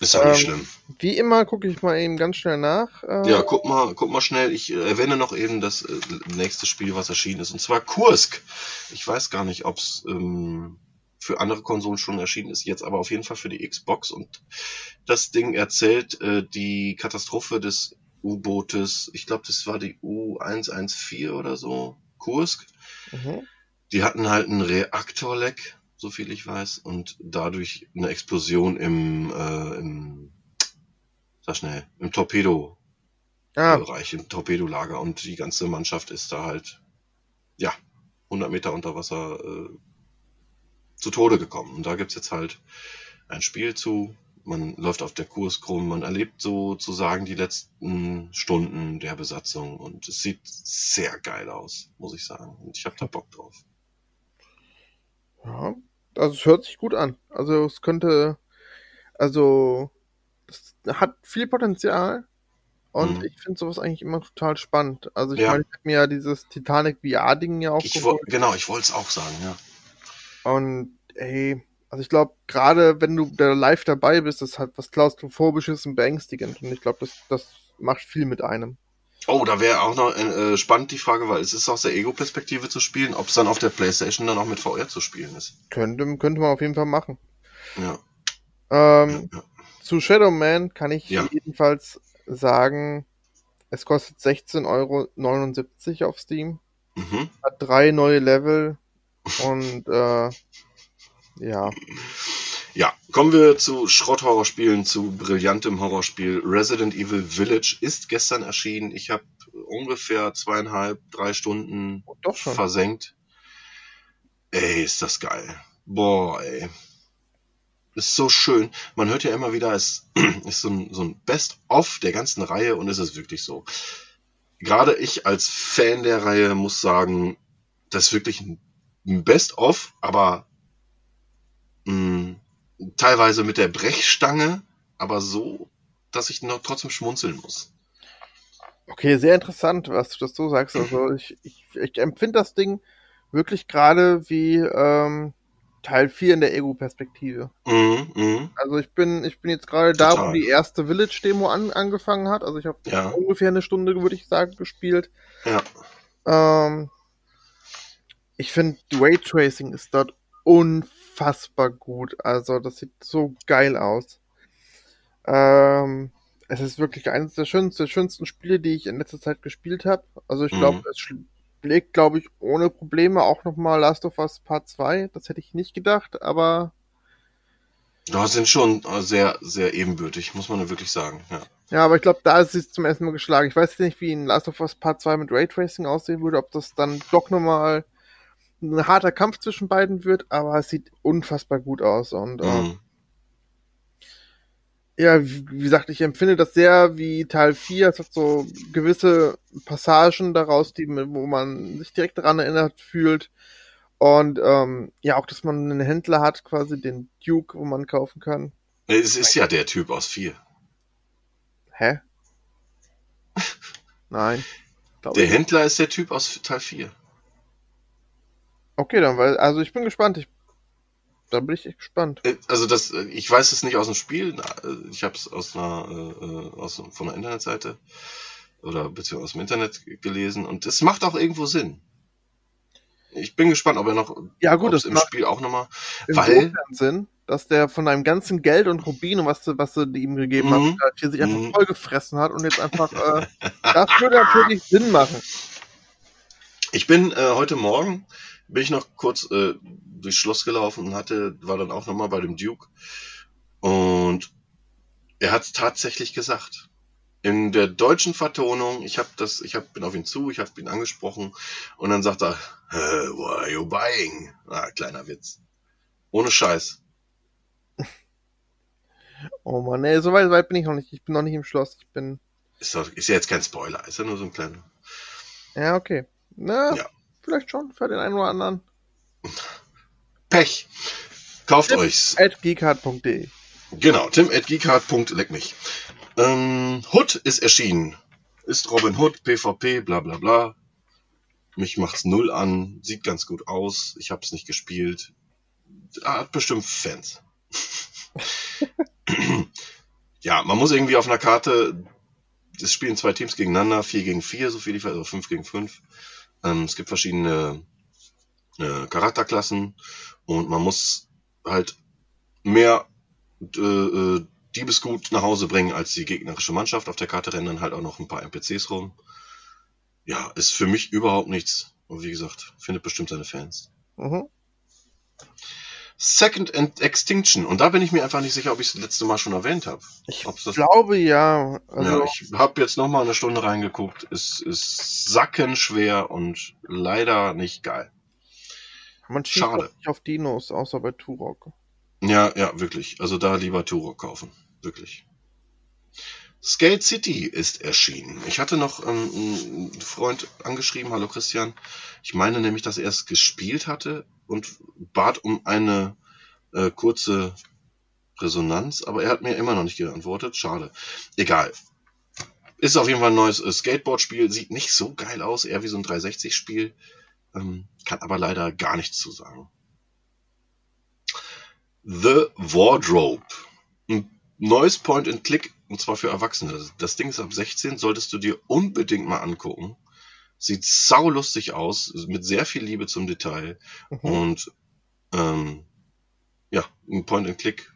Ist ja nicht Ähm, schlimm. Wie immer gucke ich mal eben ganz schnell nach. Äh, Ja, guck mal, guck mal schnell. Ich äh, erwähne noch eben das äh, nächste Spiel, was erschienen ist, und zwar Kursk. Ich weiß gar nicht, ob's ähm, für andere Konsolen schon erschienen ist, jetzt aber auf jeden Fall für die Xbox. Und das Ding erzählt äh, die Katastrophe des U-Bootes. Ich glaube, das war die U114 oder so. Kursk. Mhm. Die hatten halt einen Reaktorleck, so viel ich weiß, und dadurch eine Explosion im, äh, im sag schnell, im Torpedo Ah, Bereich, im Torpedolager und die ganze Mannschaft ist da halt, ja, 100 Meter unter Wasser äh, zu Tode gekommen. Und da gibt's jetzt halt ein Spiel zu, man läuft auf der Kurs krumm, man erlebt sozusagen die letzten Stunden der Besatzung und es sieht sehr geil aus, muss ich sagen. Und ich habe da Bock drauf. Ja, also es hört sich gut an. Also es könnte, also es hat viel Potenzial und Mhm. ich finde sowas eigentlich immer total spannend. Also ich Ja. meine, ich habe mir ja dieses Titanic VR-Ding ja auch Ich genau, ich wollte es auch sagen, ja. Und ey, also ich glaube, gerade wenn du da live dabei bist, das hat was klaustrophobisches und beängstigend und ich glaube, das, das macht viel mit einem. Oh, da wäre auch noch äh, spannend die Frage, weil es ist aus der Ego-Perspektive zu spielen, ob es dann auf der Playstation dann auch mit VR zu spielen ist. Könnte, könnte man auf jeden Fall machen. Ja. Ähm, ja. Zu Shadow Man kann ich Ja. jedenfalls sagen, es kostet 16,79 Euro auf Steam, Mhm. hat drei neue Level und äh, ja, Ja, kommen wir zu Schrotthorrorspielen, zu brillantem Horrorspiel. Resident Evil Village ist gestern erschienen. Ich habe ungefähr zweieinhalb, drei Stunden oh, versenkt. Ey, ist das geil. Boah, ey. Ist so schön. Man hört ja immer wieder, es (clears throat) ist so ein, so ein Best-of der ganzen Reihe und es ist wirklich so. Gerade ich als Fan der Reihe muss sagen, das ist wirklich ein ein Best-of, aber mh, teilweise mit der Brechstange, aber so, dass ich noch trotzdem schmunzeln muss. Okay, sehr interessant, was du das so sagst. Also ich, ich, ich empfinde das Ding wirklich gerade wie ähm, Teil 4 in der Ego-Perspektive. Mhm, mhm, Also ich bin, ich bin jetzt gerade da, wo die erste Village-Demo an, angefangen hat. Also ich habe Ja. ungefähr eine Stunde, würde ich sagen, gespielt. ja. Ähm, ich finde, Raytracing ist dort unfassbar gut. Also, das sieht so geil aus. Ähm, es ist wirklich eines der schönsten, der schönsten Spiele, die ich in letzter Zeit gespielt habe. Also, ich glaube, Mhm. es schlägt, glaube ich, ohne Probleme auch nochmal Last of Us Part 2. Das hätte ich nicht gedacht, aber Da sind schon äh, sehr, sehr ebenbürtig, muss man wirklich sagen. Ja. Ja, aber ich glaube, da ist es zum ersten Mal geschlagen. Ich weiß jetzt nicht, wie in Last of Us Part 2 mit Raytracing aussehen würde, ob das dann doch nochmal ein harter Kampf zwischen beiden wird, aber es sieht unfassbar gut aus. Und äh, Mhm. ja, wie, wie gesagt, ich empfinde das sehr wie Teil 4. Es hat so gewisse Passagen daraus, die, wo man sich direkt daran erinnert fühlt. Und ähm, ja, auch, dass man einen Händler hat, quasi den Duke, wo man kaufen kann. Es ist ja der Typ aus 4. Hä? (laughs) Nein. Der. Händler ist der Typ aus Teil 4. Okay, dann, weil, also ich bin gespannt. Ich, da bin ich echt gespannt. Äh, Also das, äh, ich weiß es nicht aus dem Spiel, äh, ich habe es aus einer, äh, aus, von einer Internetseite oder beziehungsweise aus dem Internet gelesen und es macht auch irgendwo Sinn. Ich bin gespannt, ob er noch Ja, gut, das im Spiel auch nochmal, weil Sinn, dass der von deinem ganzen Geld und Rubin und was du, was du ihm gegeben Mhm. hast, hier sich einfach Mhm. vollgefressen hat und jetzt einfach, äh, das würde natürlich Sinn machen. ich bin äh, heute Morgen bin ich noch kurz äh, durchs Schloss gelaufen und hatte, war dann auch nochmal bei dem Duke und er hat es tatsächlich gesagt. In der deutschen Vertonung, ich habe das, ich hab, bin auf ihn zu, ich habe ihn angesprochen und dann sagt er, "Äh, what are you buying? Ah, kleiner Witz. Ohne Scheiß. (laughs) Oh Mann, nee, so weit, weit bin ich noch nicht. Ich bin noch nicht im Schloss. Ich bin, Ist, doch, ist ja jetzt kein Spoiler, ist ja nur so ein kleiner. ja, okay. Na, Ja. Vielleicht schon für den einen oder anderen. (laughs) Pech. Kauft Tipp. euch's. At geekhard.de. Genau, tim at geekhard.leck mich. Ähm, Hood ist erschienen. Ist Robin Hood, PvP, bla bla bla. Mich macht's null an, sieht ganz gut aus. Ich hab's nicht gespielt. Hat bestimmt Fans. (laughs) ja, man muss irgendwie auf einer Karte, es spielen zwei Teams gegeneinander, vier gegen vier, so viel ich weiß, also fünf gegen fünf. Ähm, es gibt verschiedene äh, Charakterklassen und man muss halt mehr äh, äh, Diebesgut nach Hause bringen als die gegnerische Mannschaft. Auf der Karte rennen dann halt auch noch ein paar NPCs rum. Ja, ist für mich überhaupt nichts. Und wie gesagt, findet bestimmt seine Fans. Mhm. Second Extinction. Und da bin ich mir einfach nicht sicher, ob ich es das letzte Mal schon erwähnt habe. Ich glaube ja. Also, ja, ich habe jetzt noch mal eine Stunde reingeguckt. Es ist sackenschwer und leider nicht geil. man schießt schade. nicht auf Dinos, außer bei Turok. Ja, ja, wirklich. Also da lieber Turok kaufen. Wirklich. Skate City ist erschienen. Ich hatte noch ähm, einen Freund angeschrieben, hallo Christian. Ich meine nämlich, dass er es gespielt hatte und bat um eine äh, kurze Resonanz, aber er hat mir immer noch nicht geantwortet. Schade. Egal. Ist auf jeden Fall ein neues äh, Skateboard-Spiel. Sieht nicht so geil aus, eher wie so ein 360-Spiel. Ähm, kann aber leider gar nichts zu sagen. The Wardrobe. Ein neues Point-and-Click, und zwar für Erwachsene. Das Ding ist ab 16, solltest du dir unbedingt mal angucken. Sieht saulustig aus, mit sehr viel Liebe zum Detail. Mhm. Und ähm, ja, ein Point-and-Click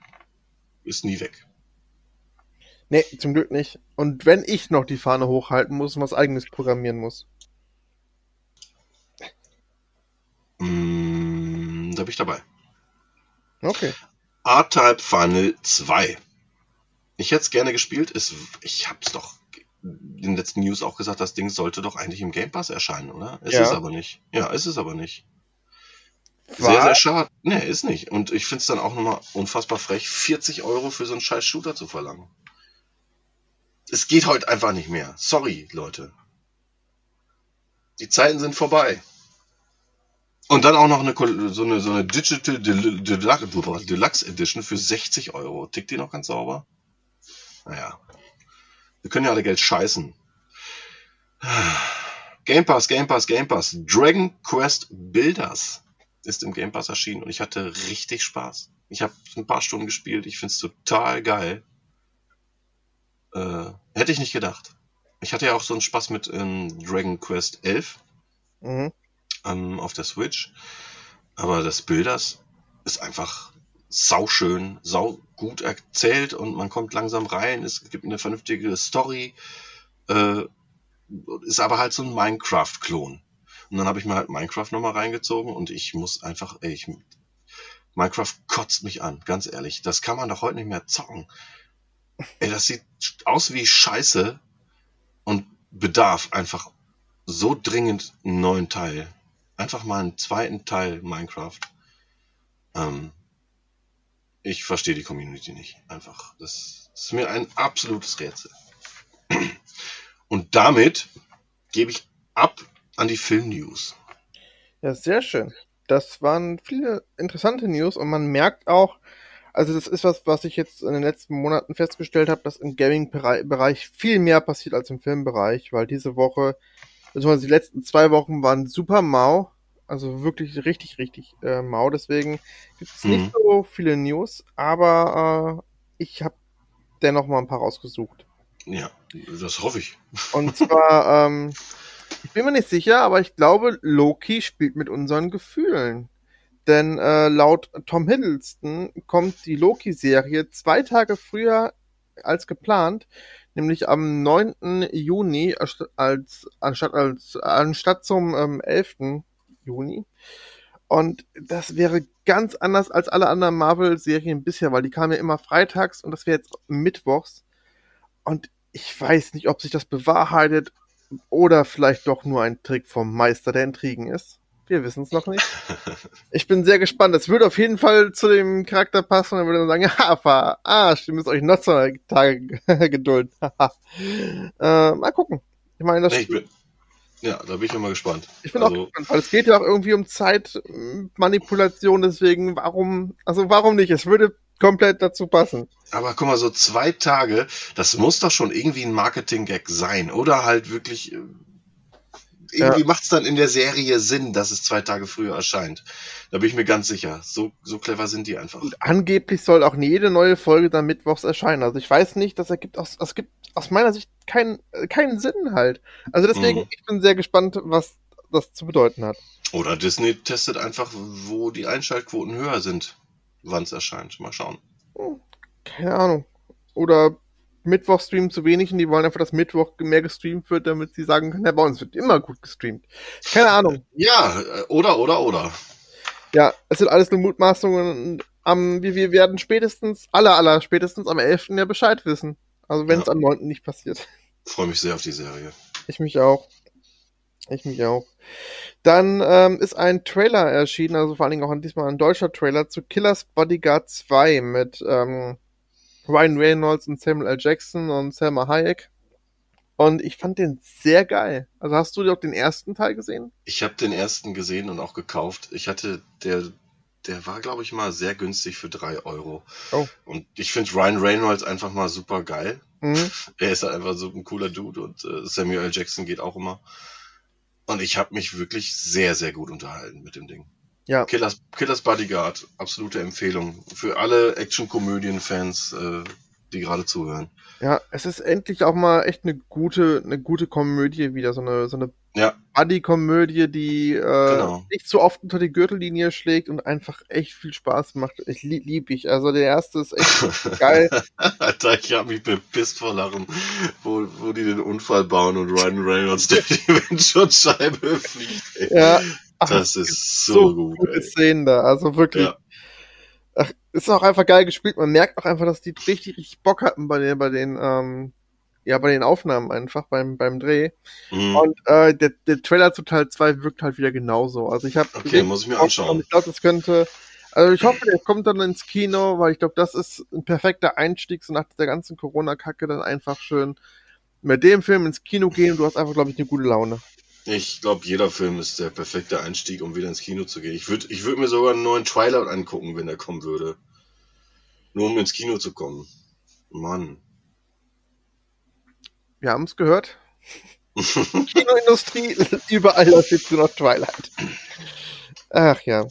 ist nie weg. Nee, zum Glück nicht. Und wenn ich noch die Fahne hochhalten muss und was eigenes programmieren muss. Mm, da bin ich dabei. Okay. R-Type Final 2. Ich hätte es gerne gespielt. Es, ich habe es doch den letzten News auch gesagt, das Ding sollte doch eigentlich im Game Pass erscheinen, oder? Ist Ja. es aber nicht. Ja, ist es aber nicht. Sehr, War- sehr schade. Nee, ist nicht. Und ich finde es dann auch nochmal unfassbar frech, 40 Euro für so einen scheiß Shooter zu verlangen. Es geht heute einfach nicht mehr. Sorry, Leute. Die Zeiten sind vorbei. Und dann auch noch eine, so eine, so eine Digital Del- Deluxe Deluxe Edition für 60 Euro. Tickt die noch ganz sauber? Naja. Wir können ja alle Geld scheißen. Game Pass, Game Pass, Game Pass. Dragon Quest Builders ist im Game Pass erschienen und ich hatte richtig Spaß. Ich habe ein paar Stunden gespielt. Ich find's total geil. Äh, hätte ich nicht gedacht. Ich hatte ja auch so einen Spaß mit ähm, Dragon Quest 11 Mhm. ähm, auf der Switch. Aber das Bilders ist einfach sauschön, sau gut erzählt und man kommt langsam rein. Es gibt eine vernünftige Story. Äh, ist aber halt so ein Minecraft-Klon. Und dann habe ich mir halt Minecraft nochmal reingezogen und ich muss einfach, ey, ich, Minecraft kotzt mich an, ganz ehrlich. Das kann man doch heute nicht mehr zocken. Ey, das sieht aus wie Scheiße und bedarf einfach so dringend einen neuen Teil. Einfach mal einen zweiten Teil Minecraft. Ähm, ich verstehe die Community nicht. Einfach. Das ist mir ein absolutes Rätsel. (clears throat) Und damit gebe ich ab an die Film-News. Ja, sehr schön. Das waren viele interessante News und man merkt auch, also das ist was, was ich jetzt in den letzten Monaten festgestellt habe, dass im Gaming-Bereich viel mehr passiert als im Filmbereich, weil diese Woche, beziehungsweise die letzten zwei Wochen waren super mau, also wirklich richtig, richtig äh, mau. Deswegen gibt es Mhm. nicht so viele News, aber äh, ich habe dennoch mal ein paar rausgesucht. Ja, das hoffe ich. Und zwar, (laughs) ähm, ich bin mir nicht sicher, aber ich glaube, Loki spielt mit unseren Gefühlen. Denn äh, laut Tom Hiddleston kommt die Loki-Serie zwei Tage früher als geplant, nämlich am 9. Juni als, als anstatt als anstatt zum ähm, 11. Juni. Und das wäre ganz anders als alle anderen Marvel-Serien bisher, weil die kamen ja immer freitags und das wäre jetzt mittwochs. Und ich weiß nicht, ob sich das bewahrheitet oder vielleicht doch nur ein Trick vom Meister der Intrigen ist. Wir wissen es noch nicht. (laughs) Ich bin sehr gespannt. Es würde auf jeden Fall zu dem Charakter passen und er würde dann sagen, (laughs) ja, verarscht, ihr müsst euch noch zwei Tage (laughs) gedulden. äh, mal gucken. Ich meine, das Nee, ich bin, ja, da bin ich immer gespannt. ich bin auch also, gespannt, weil es geht ja auch irgendwie um Zeitmanipulation, deswegen warum, also warum nicht? Es würde komplett dazu passen. aber guck mal, so zwei Tage, das muss doch schon irgendwie ein Marketing-Gag sein. Oder halt wirklich. Irgendwie macht es dann in der Serie Sinn, dass es zwei Tage früher erscheint. Da bin ich mir ganz sicher. So, so clever sind die einfach. Und angeblich soll auch jede neue Folge dann mittwochs erscheinen. Also ich weiß nicht, das ergibt aus, das gibt aus meiner Sicht keinen, keinen Sinn halt. Also deswegen, Mhm. ich bin sehr gespannt, was das zu bedeuten hat. Oder Disney testet einfach, wo die Einschaltquoten höher sind, wann es erscheint. Mal schauen. Keine Ahnung. Oder Mittwoch streamen zu wenig und die wollen einfach, dass Mittwoch mehr gestreamt wird, damit sie sagen können, ja, bei uns wird immer gut gestreamt. Keine Ahnung. Ja, oder, oder, oder. Ja, es sind alles nur Mutmaßungen. Am, wir, wir werden spätestens, aller, aller spätestens am 11. ja Bescheid wissen. Also wenn es Ja. am 9. nicht passiert. Freue mich sehr auf die Serie. Ich mich auch. Ich mich auch. Dann ähm, ist ein Trailer erschienen, also vor allen Dingen auch diesmal ein deutscher Trailer zu Killers Bodyguard 2 mit ähm, Ryan Reynolds und Samuel L. Jackson und Selma Hayek. Und ich fand den sehr geil. Also hast du auch den ersten Teil gesehen? Ich habe den ersten gesehen und auch gekauft. Ich hatte, der, der war, glaube ich, mal sehr günstig für drei Euro. Oh. Und ich finde Ryan Reynolds einfach mal super geil. Mhm. (laughs) Er ist halt einfach so ein cooler Dude und äh, Samuel L. Jackson geht auch immer. Und ich habe mich wirklich sehr, sehr gut unterhalten mit dem Ding. Ja. Killers, Killers Bodyguard, absolute Empfehlung für alle Action-Komödien-Fans, äh, die gerade zuhören. Ja, es ist endlich auch mal echt eine gute, eine gute Komödie wieder, so eine, so eine Ja, Buddy-Komödie, die äh, Genau. nicht so oft unter die Gürtellinie schlägt und einfach echt viel Spaß macht. Ich lieb, lieb ich. Also der erste ist echt (laughs) geil. Alter, ich habe mich bepisst vor Lachen, wo, wo die den Unfall bauen und Ryan Reynolds durch die Windschutzscheibe fliegt. Ey. Ja, ach, das ist so, so gut. gute Ey. Szenen da. Also wirklich. Ja. Ach, ist auch einfach geil gespielt. Man merkt auch einfach, dass die richtig, richtig Bock hatten bei den, bei den, ähm, ja, bei den Aufnahmen einfach, beim, beim Dreh. Mhm. Und äh, der, der Trailer zu Teil 2 wirkt halt wieder genauso. Also ich habe Okay, muss ich mir anschauen. Ich glaube, das könnte. Also ich hoffe, der kommt dann ins Kino, weil ich glaube, das ist ein perfekter Einstieg, so nach der ganzen Corona-Kacke dann einfach schön mit dem Film ins Kino gehen. Du hast einfach, glaube ich, eine gute Laune. Ich glaube, jeder Film ist der perfekte Einstieg, um wieder ins Kino zu gehen. Ich würde ich würd mir sogar einen neuen Twilight angucken, wenn der kommen würde. Nur um ins Kino zu kommen. Mann. Wir haben es gehört. (laughs) Kinoindustrie, überall läuft jetzt nur noch Twilight. Ach ja.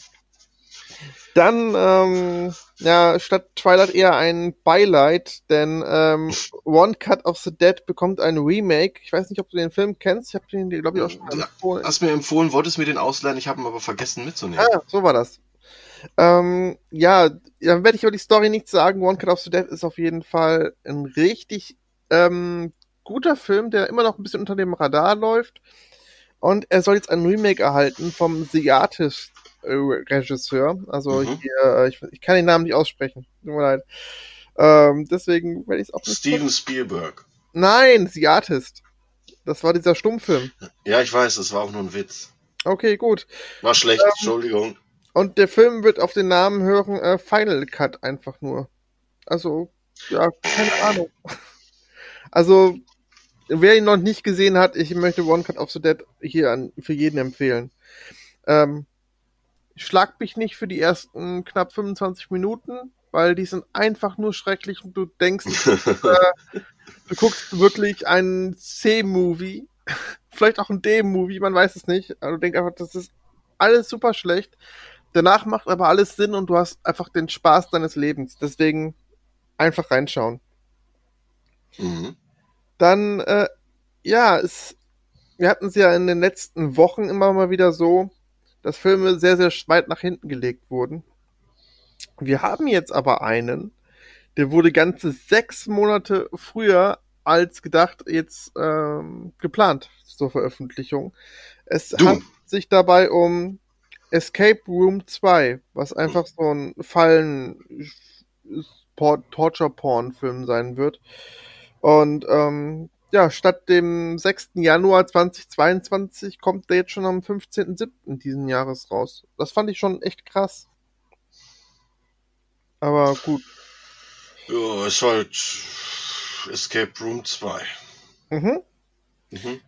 Dann, ähm, ja, statt Twilight eher ein Beileid, denn ähm, One Cut of the Dead bekommt ein Remake. Ich weiß nicht, ob du den Film kennst. Ich habe den, glaube ich, auch schon Ja, empfohlen. Hast mir empfohlen, wolltest mir den ausleihen, ich habe ihn aber vergessen mitzunehmen. Ah, so war das. Ähm, ja, dann werde ich über die Story nichts sagen. One Cut of the Dead ist auf jeden Fall ein richtig ähm, guter Film, der immer noch ein bisschen unter dem Radar läuft. Und er soll jetzt ein Remake erhalten vom The Artist äh, Regisseur. Also Mhm. hier, äh, ich, ich kann den Namen nicht aussprechen. Tut mir leid. Ähm, deswegen werde ich es auch nicht. Steven Spielberg. Nein, The Artist. Das war dieser Stummfilm. Ja, ich weiß, das war auch nur ein Witz. Okay, gut. War schlecht, Ähm, Entschuldigung. Und der Film wird auf den Namen hören äh, Final Cut einfach nur. Also, ja, keine Ahnung. (laughs) Also, wer ihn noch nicht gesehen hat, ich möchte One Cut of the Dead hier an, für jeden empfehlen. Ähm, schlag mich nicht für die ersten knapp 25 Minuten, weil die sind einfach nur schrecklich und du denkst, (laughs) äh, du guckst wirklich einen C-Movie, (laughs) vielleicht auch einen D-Movie, man weiß es nicht. Aber du denkst einfach, das ist alles super schlecht. Danach macht aber alles Sinn und du hast einfach den Spaß deines Lebens. Deswegen einfach reinschauen. mhm. Dann, äh, ja, es, wir hatten es ja in den letzten Wochen immer mal wieder so, dass Filme sehr, sehr weit nach hinten gelegt wurden. Wir haben jetzt aber einen, der wurde ganze sechs Monate früher als gedacht jetzt ähm, geplant zur Veröffentlichung. Es Du. handelt sich dabei um Escape Room 2, was einfach so ein Fallen Por- Torture Porn Film sein wird. Und ähm, ja, statt dem 6. Januar 2022 kommt der jetzt schon am 15.07. diesen Jahres raus. Das fand ich schon echt krass. Aber gut. Ja, ist halt Escape Room 2. Mhm. Mhm.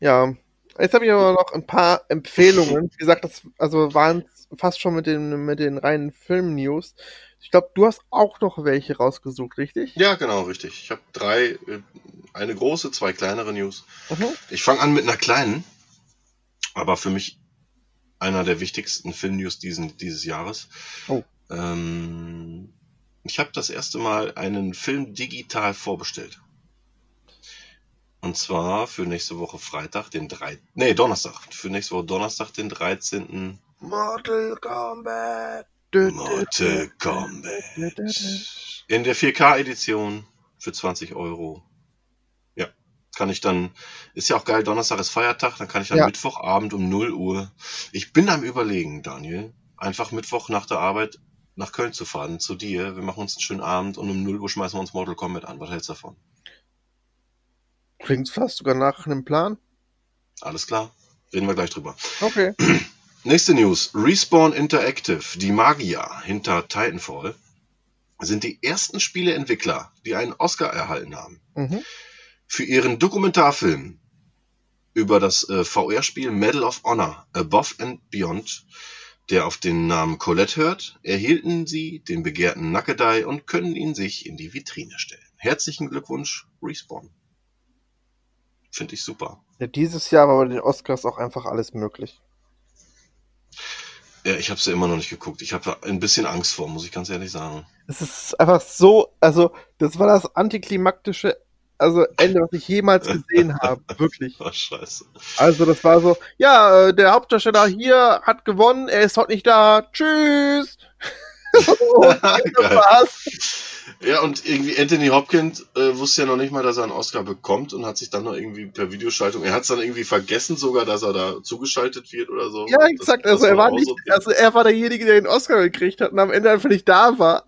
Ja. Jetzt habe ich aber noch ein paar Empfehlungen. Wie gesagt, das also waren fast schon mit den, mit den reinen Film-News. Ich glaube, du hast auch noch welche rausgesucht, richtig? Ja, genau, richtig. Ich habe drei, äh, eine große, zwei kleinere News. Mhm. Ich fange an mit einer kleinen, aber für mich einer der wichtigsten Film-News diesen, dieses Jahres. Oh. Ähm, ich habe das erste Mal einen Film digital vorbestellt. Und zwar für nächste Woche Freitag, den 3. Nee, Donnerstag. Für nächste Woche Donnerstag, den 13. Mortal Kombat. Mortal Kombat. In der 4K-Edition für 20 Euro. Ja, kann ich dann, ist ja auch geil, Donnerstag ist Feiertag, dann kann ich dann Ja. Mittwochabend um 0 Uhr. Ich bin am überlegen, Daniel, einfach Mittwoch nach der Arbeit nach Köln zu fahren, zu dir. Wir machen uns einen schönen Abend und um 0 Uhr schmeißen wir uns Mortal Kombat an. Was hältst du davon? Klingt fast sogar nach einem Plan. Alles klar? Reden wir gleich drüber. Okay. (clears throat) Nächste News. Respawn Interactive, die Magier hinter Titanfall, sind die ersten Spieleentwickler, die einen Oscar erhalten haben. Mhm. Für ihren Dokumentarfilm über das äh, VR-Spiel Medal of Honor Above and Beyond, der auf den Namen Colette hört, erhielten sie den begehrten Nackedei und können ihn sich in die Vitrine stellen. Herzlichen Glückwunsch, Respawn. Finde ich super. Ja, dieses Jahr war bei den Oscars auch einfach alles möglich. Ja, ich habe sie immer noch nicht geguckt. Ich habe ein bisschen Angst vor, muss ich ganz ehrlich sagen. Es ist einfach so, also das war das antiklimaktische also Ende, was ich jemals gesehen (laughs) habe, wirklich. Oh, scheiße. Also das war so, ja, äh, der Hauptdarsteller hier hat gewonnen, er ist heute nicht da, tschüss. Das war's. Ja, und irgendwie Anthony Hopkins äh, wusste ja noch nicht mal, dass er einen Oscar bekommt und hat sich dann noch irgendwie per Videoschaltung, er hat es dann irgendwie vergessen sogar, dass er da zugeschaltet wird oder so. Ja, exakt, Das- das also er war nicht, so- also er war derjenige, der den Oscar gekriegt hat und am Ende einfach nicht da war.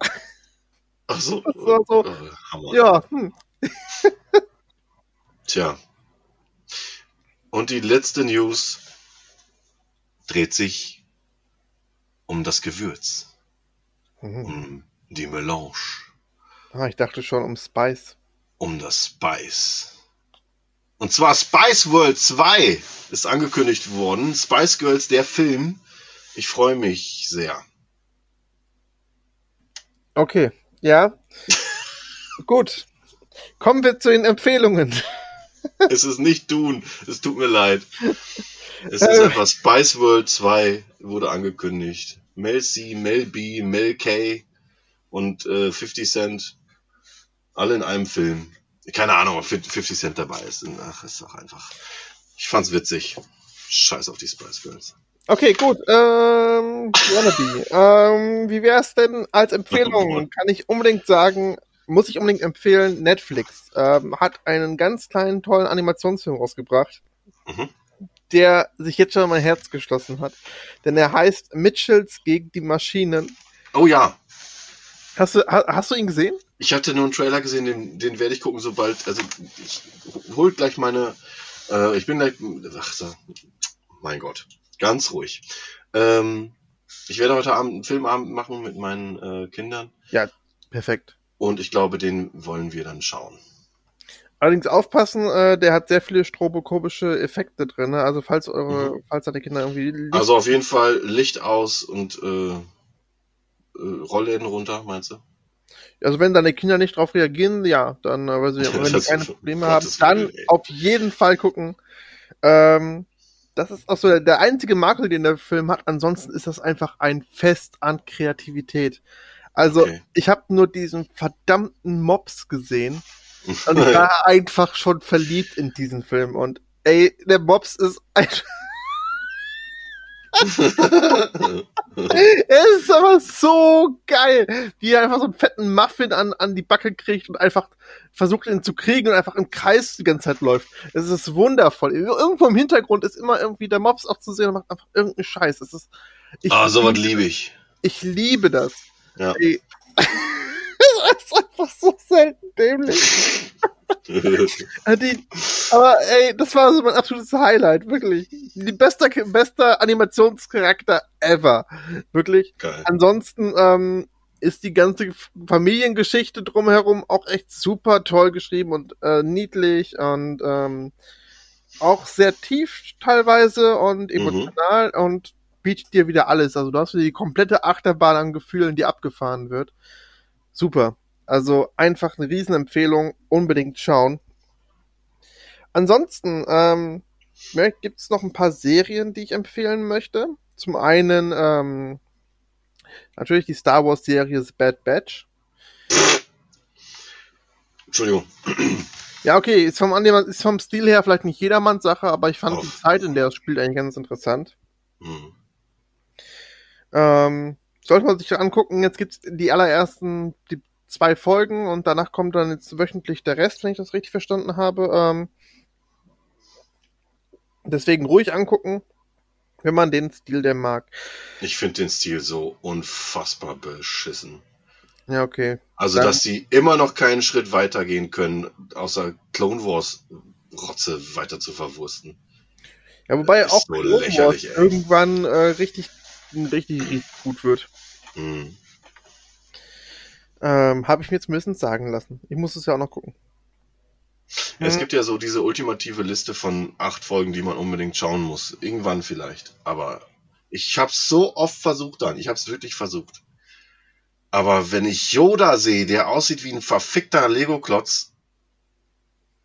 Ach so. das war so- Äh, Hammer. Ja, hm. Tja. Und die letzte News dreht sich um das Gewürz, Mhm. die Melange, Ah, ich dachte schon um Spice. um das Spice. Und zwar Spice World 2 ist angekündigt worden. Spice Girls, der Film. Ich freue mich sehr. Okay, ja. (laughs) Gut. Kommen wir zu den Empfehlungen. (laughs) Es ist nicht Dune. Es tut mir leid. Es ist Äh. einfach Spice World 2 wurde angekündigt. Mel C, Mel B, Mel K und äh, 50 Cent. Alle in einem Film. Keine Ahnung, ob 50 Cent dabei ist. Ach, ist doch einfach. Ich fand's witzig. Scheiß auf die Spice Girls. Okay, gut. Ähm, Wannabe. Ähm, wie wär's denn als Empfehlung? Kann ich unbedingt sagen, muss ich unbedingt empfehlen, Netflix ähm, hat einen ganz kleinen, tollen Animationsfilm rausgebracht, Mhm. Der sich jetzt schon mein Herz geschlossen hat. Denn er heißt Mitchells gegen die Maschinen. Oh ja. Hast du, ha, hast du ihn gesehen? Ich hatte nur einen Trailer gesehen, den, den werde ich gucken, sobald. Also, ich hol gleich meine. Äh, ich bin gleich. Ach so. Mein Gott. Ganz ruhig. Ähm, ich werde heute Abend einen Filmabend machen mit meinen äh, Kindern. Perfekt. Und ich glaube, den wollen wir dann schauen. Allerdings aufpassen, äh, der hat sehr viele strobokobische Effekte drin. Ne? Also falls eure, Mhm. falls deine Kinder irgendwie Licht Also auf jeden Fall Licht aus und äh, äh, Rollläden runter, meinst du? Also wenn deine Kinder nicht drauf reagieren, ja, dann, äh, weil sie, wenn das- keine Probleme haben, dann auf jeden Fall gucken. Ähm, das ist auch so der, der einzige Makel, den der Film hat. Ansonsten ist das einfach ein Fest an Kreativität. Also Okay. ich habe nur diesen verdammten Mops gesehen und ich (laughs) war einfach schon verliebt in diesen Film. Und ey, der Mops ist einfach (laughs) Er ist aber so geil, wie er einfach so einen fetten Muffin an, an die Backe kriegt und einfach versucht ihn zu kriegen und einfach im Kreis die ganze Zeit läuft. Es ist wundervoll. Irgendwo im Hintergrund ist immer irgendwie der Mops auch zu sehen und macht einfach irgendeinen Scheiß. Es ist, ich, ah, sowas liebe ich. ich liebe das. Ja. Ey. (laughs) Es ist einfach so selten dämlich. (laughs) Äh, Die, aber ey, das war so mein absolutes Highlight, wirklich. Die beste, bester Animationscharakter ever. Wirklich. Geil. Ansonsten ähm, ist die ganze Familiengeschichte drumherum auch echt super toll geschrieben und äh, niedlich und ähm, auch sehr tief teilweise und emotional und bietet dir wieder alles. Also du hast wieder die komplette Achterbahn an Gefühlen, die abgefahren wird. Super. Also einfach eine Riesenempfehlung, unbedingt schauen. Ansonsten ähm, gibt es noch ein paar Serien, die ich empfehlen möchte. Zum einen ähm, natürlich die Star Wars Serie The Bad Batch. Entschuldigung. Ja, okay, ist vom, ist vom Stil her vielleicht nicht jedermanns Sache, aber ich fand Oh. die Zeit, in der es spielt, eigentlich ganz interessant. Hm. Ähm, sollte man sich angucken, jetzt gibt's die allerersten, die zwei Folgen und danach kommt dann jetzt wöchentlich der Rest, wenn ich das richtig verstanden habe. Ähm, deswegen ruhig angucken, wenn man den Stil der mag. Ich finde den Stil so unfassbar beschissen. Ja, okay. Also, Dann- dass sie immer noch keinen Schritt weitergehen können, außer Clone Wars Rotze weiter zu verwursten. Ja, wobei auch so Clone Wars ey. irgendwann äh, richtig, richtig, richtig gut wird. Hm. Ähm, Habe ich mir jetzt mindestens sagen lassen. Ich muss es ja auch noch gucken. Es Mhm. gibt ja so diese ultimative Liste von acht Folgen, die man unbedingt schauen muss. Irgendwann vielleicht. Aber ich hab's so oft versucht dann. Ich hab's wirklich versucht. Aber wenn ich Yoda sehe, der aussieht wie ein verfickter Lego-Klotz,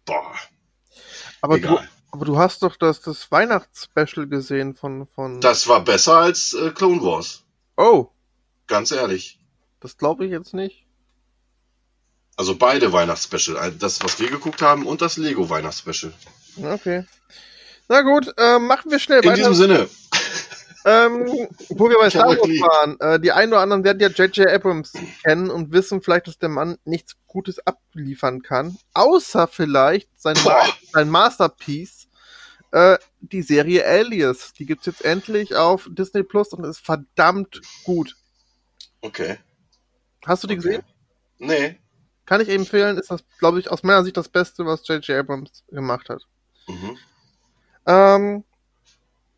boah, Aber du, egal. aber du hast doch das, das Weihnachtsspecial gesehen von, von. Das war besser als äh, Clone Wars. Oh, Ganz ehrlich. das glaube ich jetzt nicht. Also beide Weihnachtsspecial. Ein- Das, was wir geguckt haben und das Lego Weihnachtsspecial. Okay. Na gut, äh, machen wir schnell In weiter. diesem Sinne. Ähm, wo wir bei Star Wars waren, äh, die einen oder anderen werden ja J.J. Abrams kennen und wissen vielleicht, dass der Mann nichts Gutes abliefern kann. Außer vielleicht sein, Ma sein Masterpiece, äh, die Serie Alias. Die gibt's jetzt endlich auf Disney Plus und ist verdammt gut. Okay. Hast du die okay. gesehen? Nee. Kann ich empfehlen, ist das, glaube ich, aus meiner Sicht das Beste, was J.J. Abrams gemacht hat. Mhm. Ähm,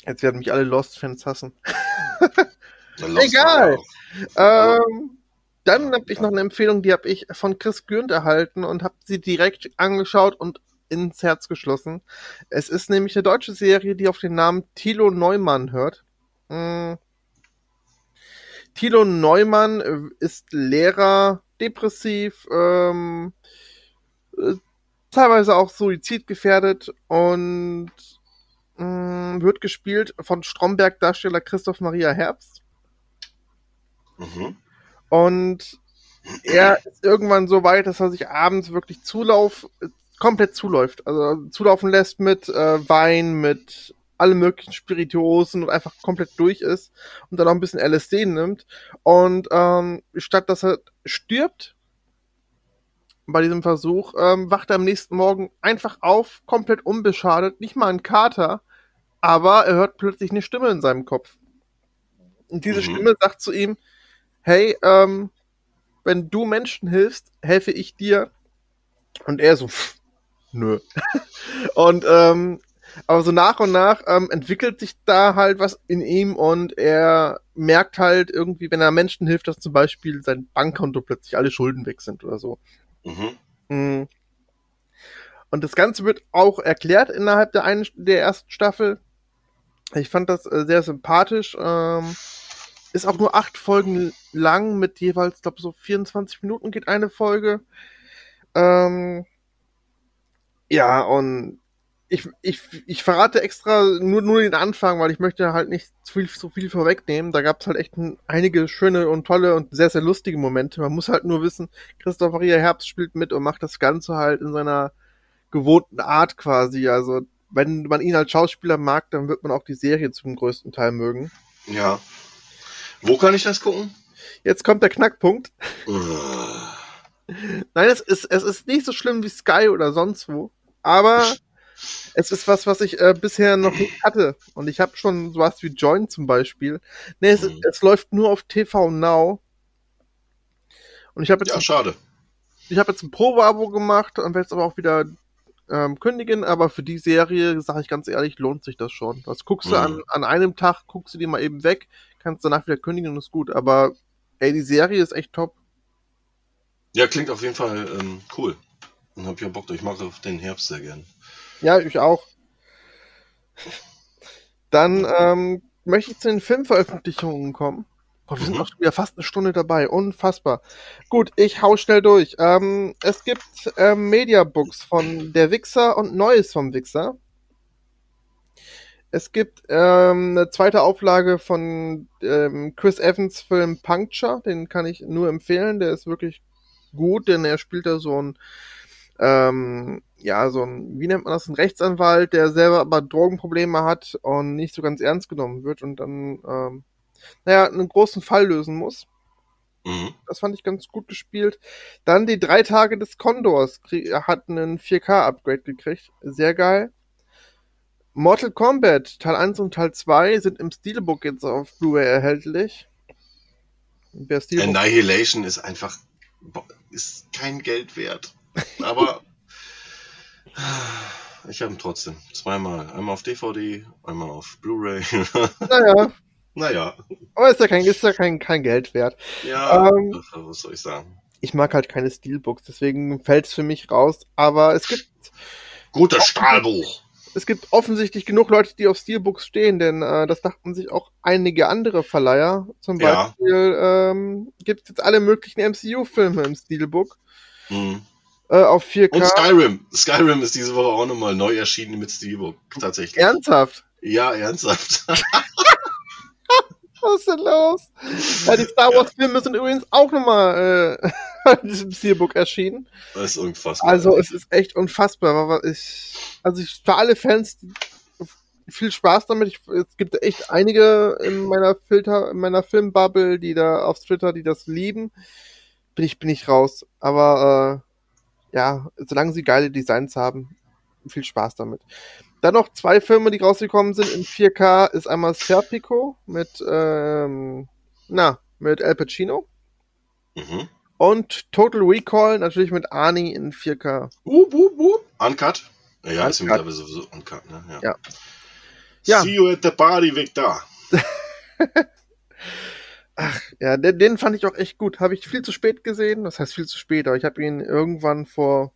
jetzt werden mich alle Lost-Fans hassen. (laughs) Lost Egal. Ähm, dann habe ich noch eine Empfehlung, die habe ich von Chris Gürnt erhalten und habe sie direkt angeschaut und ins Herz geschlossen. Es ist nämlich eine deutsche Serie, die auf den Namen Thilo Neumann hört. Hm. Thilo Neumann äh, ist Lehrer, depressiv, ähm, äh, teilweise auch suizidgefährdet und mh, wird gespielt von Stromberg-Darsteller Christoph Maria Herbst. Mhm. Und er ist irgendwann so weit, dass er sich abends wirklich Zulauf, komplett zuläuft. Also zulaufen lässt mit äh, Wein, mit allen möglichen Spirituosen und einfach komplett durch ist und dann auch ein bisschen LSD nimmt. Und ähm, statt dass er stirbt bei diesem Versuch, ähm, wacht er am nächsten Morgen einfach auf, komplett unbeschadet, nicht mal ein Kater, aber er hört plötzlich eine Stimme in seinem Kopf. Und diese Mhm. Stimme sagt zu ihm, hey, ähm, wenn du Menschen hilfst, helfe ich dir. Und er so, pff, nö. (laughs) und ähm, aber so nach und nach ähm, entwickelt sich da halt was in ihm und er merkt halt irgendwie, wenn er Menschen hilft, dass zum Beispiel sein Bankkonto plötzlich alle Schulden weg sind oder so. Mhm. Mm. Und das Ganze wird auch erklärt innerhalb der, einen, der ersten Staffel. Ich fand das äh, sehr sympathisch. Ähm, ist auch nur acht Folgen lang mit jeweils, glaube so 24 Minuten geht eine Folge. Ähm, ja, und ich, ich, ich verrate extra nur, nur den Anfang, weil ich möchte halt nicht zu viel, zu viel vorwegnehmen. Da gab es halt echt ein, einige schöne und tolle und sehr, sehr lustige Momente. Man muss halt nur wissen, Christoph Maria Herbst spielt mit und macht das Ganze halt in seiner gewohnten Art quasi. Also, wenn man ihn als Schauspieler mag, dann wird man auch die Serie zum größten Teil mögen. Ja. Wo kann ich das gucken? Jetzt kommt der Knackpunkt. Äh, Nein, es ist, es ist nicht so schlimm wie Sky oder sonst wo, aber es ist was, was ich äh, bisher noch nicht hatte. Und ich habe schon sowas wie Join zum Beispiel. Nee, es, Mhm. es läuft nur auf TV Now. Und ich habe jetzt, Ja, schade. ich habe jetzt ein Probeabo gemacht und werde es aber auch wieder ähm, kündigen. Aber für die Serie, sage ich ganz ehrlich, lohnt sich das schon. Das guckst du Mhm. an, an einem Tag, guckst du die mal eben weg, kannst danach wieder kündigen und ist gut. Aber ey, die Serie ist echt top. Ja, klingt auf jeden Fall ähm, cool. Dann hab ich ja Bock, ich mag auf den Herbst sehr gern. Ja, ich auch. Dann ähm, möchte ich zu den Filmveröffentlichungen kommen. Boah, wir sind auch schon wieder fast eine Stunde dabei. Unfassbar. Gut, ich hau schnell durch. Ähm, es gibt ähm, Mediabooks von Der Wichser und Neues vom Wichser. Es gibt ähm, eine zweite Auflage von ähm, Chris Evans Film Puncture. Den kann ich nur empfehlen. Der ist wirklich gut, denn er spielt da so ein ähm, ja, so ein, wie nennt man das, ein Rechtsanwalt, der selber aber Drogenprobleme hat und nicht so ganz ernst genommen wird und dann, ähm, naja, einen großen Fall lösen muss. Mhm. Das fand ich ganz gut gespielt. Dann die drei Tage des Condors hat einen 4K-Upgrade gekriegt. Sehr geil. Mortal Kombat Teil 1 und Teil 2 sind im Steelbook jetzt auf Blu-ray erhältlich. Annihilation ist einfach ist kein Geld wert. Aber ich habe ihn trotzdem. Zweimal. Einmal auf DVD, einmal auf Blu-ray. (laughs) Naja, naja. aber ist ja kein, ist ja kein, kein Geld wert. Ja, Ähm. was soll ich sagen? Ich mag halt keine Steelbooks, deswegen fällt es für mich raus. Aber es gibt, Gutes Stahlbuch. es gibt offensichtlich genug Leute, die auf Steelbooks stehen, denn äh, das dachten sich auch einige andere Verleiher. Zum Ja. Beispiel ähm, gibt es jetzt alle möglichen MCU-Filme im Steelbook Hm. Äh, auf 4K. Und Skyrim. Skyrim ist diese Woche auch nochmal neu erschienen mit Steelbook. Tatsächlich. Ernsthaft? Ja, ernsthaft. (laughs) Was ist denn los? Ja, die Star Wars-Filme sind übrigens auch nochmal äh, (laughs) in diesem Steelbook erschienen. Das ist unfassbar. Also es ist echt unfassbar. Ich, also ich, für alle Fans viel Spaß damit. Ich, es gibt echt einige in meiner Filter, in meiner Filmbubble, die da auf Twitter, die das lieben. Bin ich, bin ich raus. Aber äh, ja, solange sie geile Designs haben, viel Spaß damit. Dann noch zwei Filme, die rausgekommen sind in 4K, ist einmal Serpico mit, ähm, na, mit Al Pacino mhm. und Total Recall natürlich mit Arnie in 4K. Wup, wup, wup. Uncut? Ja, ist ja Uncut. mittlerweile sowieso uncut, ne? Ja. Ja. Ja. See you at the party, Victor. (laughs) (laughs) Ja, den, den fand ich auch echt gut. Habe ich viel zu spät gesehen. Das heißt viel zu spät, aber ich habe ihn irgendwann vor.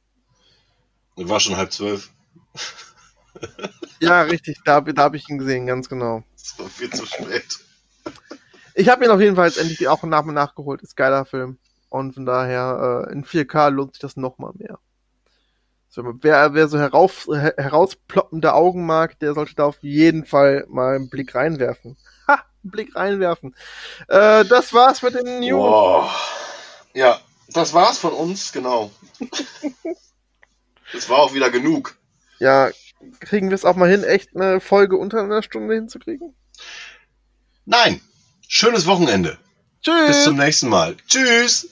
War schon halb zwölf. Ja, richtig, da, da habe ich ihn gesehen, ganz genau. Das war viel zu spät. Ich habe ihn auf jeden Fall jetzt endlich auch nach und nachgeholt. Ist geiler Film. Und von daher, äh, in 4K lohnt sich das nochmal mehr. So, wer, wer so herauf, her, herausploppende Augen mag, der sollte da auf jeden Fall mal einen Blick reinwerfen. Blick reinwerfen. Äh, das war's mit den News. Wow. Ja, das war's von uns, genau. (laughs) Es war auch wieder genug. Ja, kriegen wir es auch mal hin, echt eine Folge unter einer Stunde hinzukriegen? Nein. Schönes Wochenende. Tschüss! Bis zum nächsten Mal. Tschüss!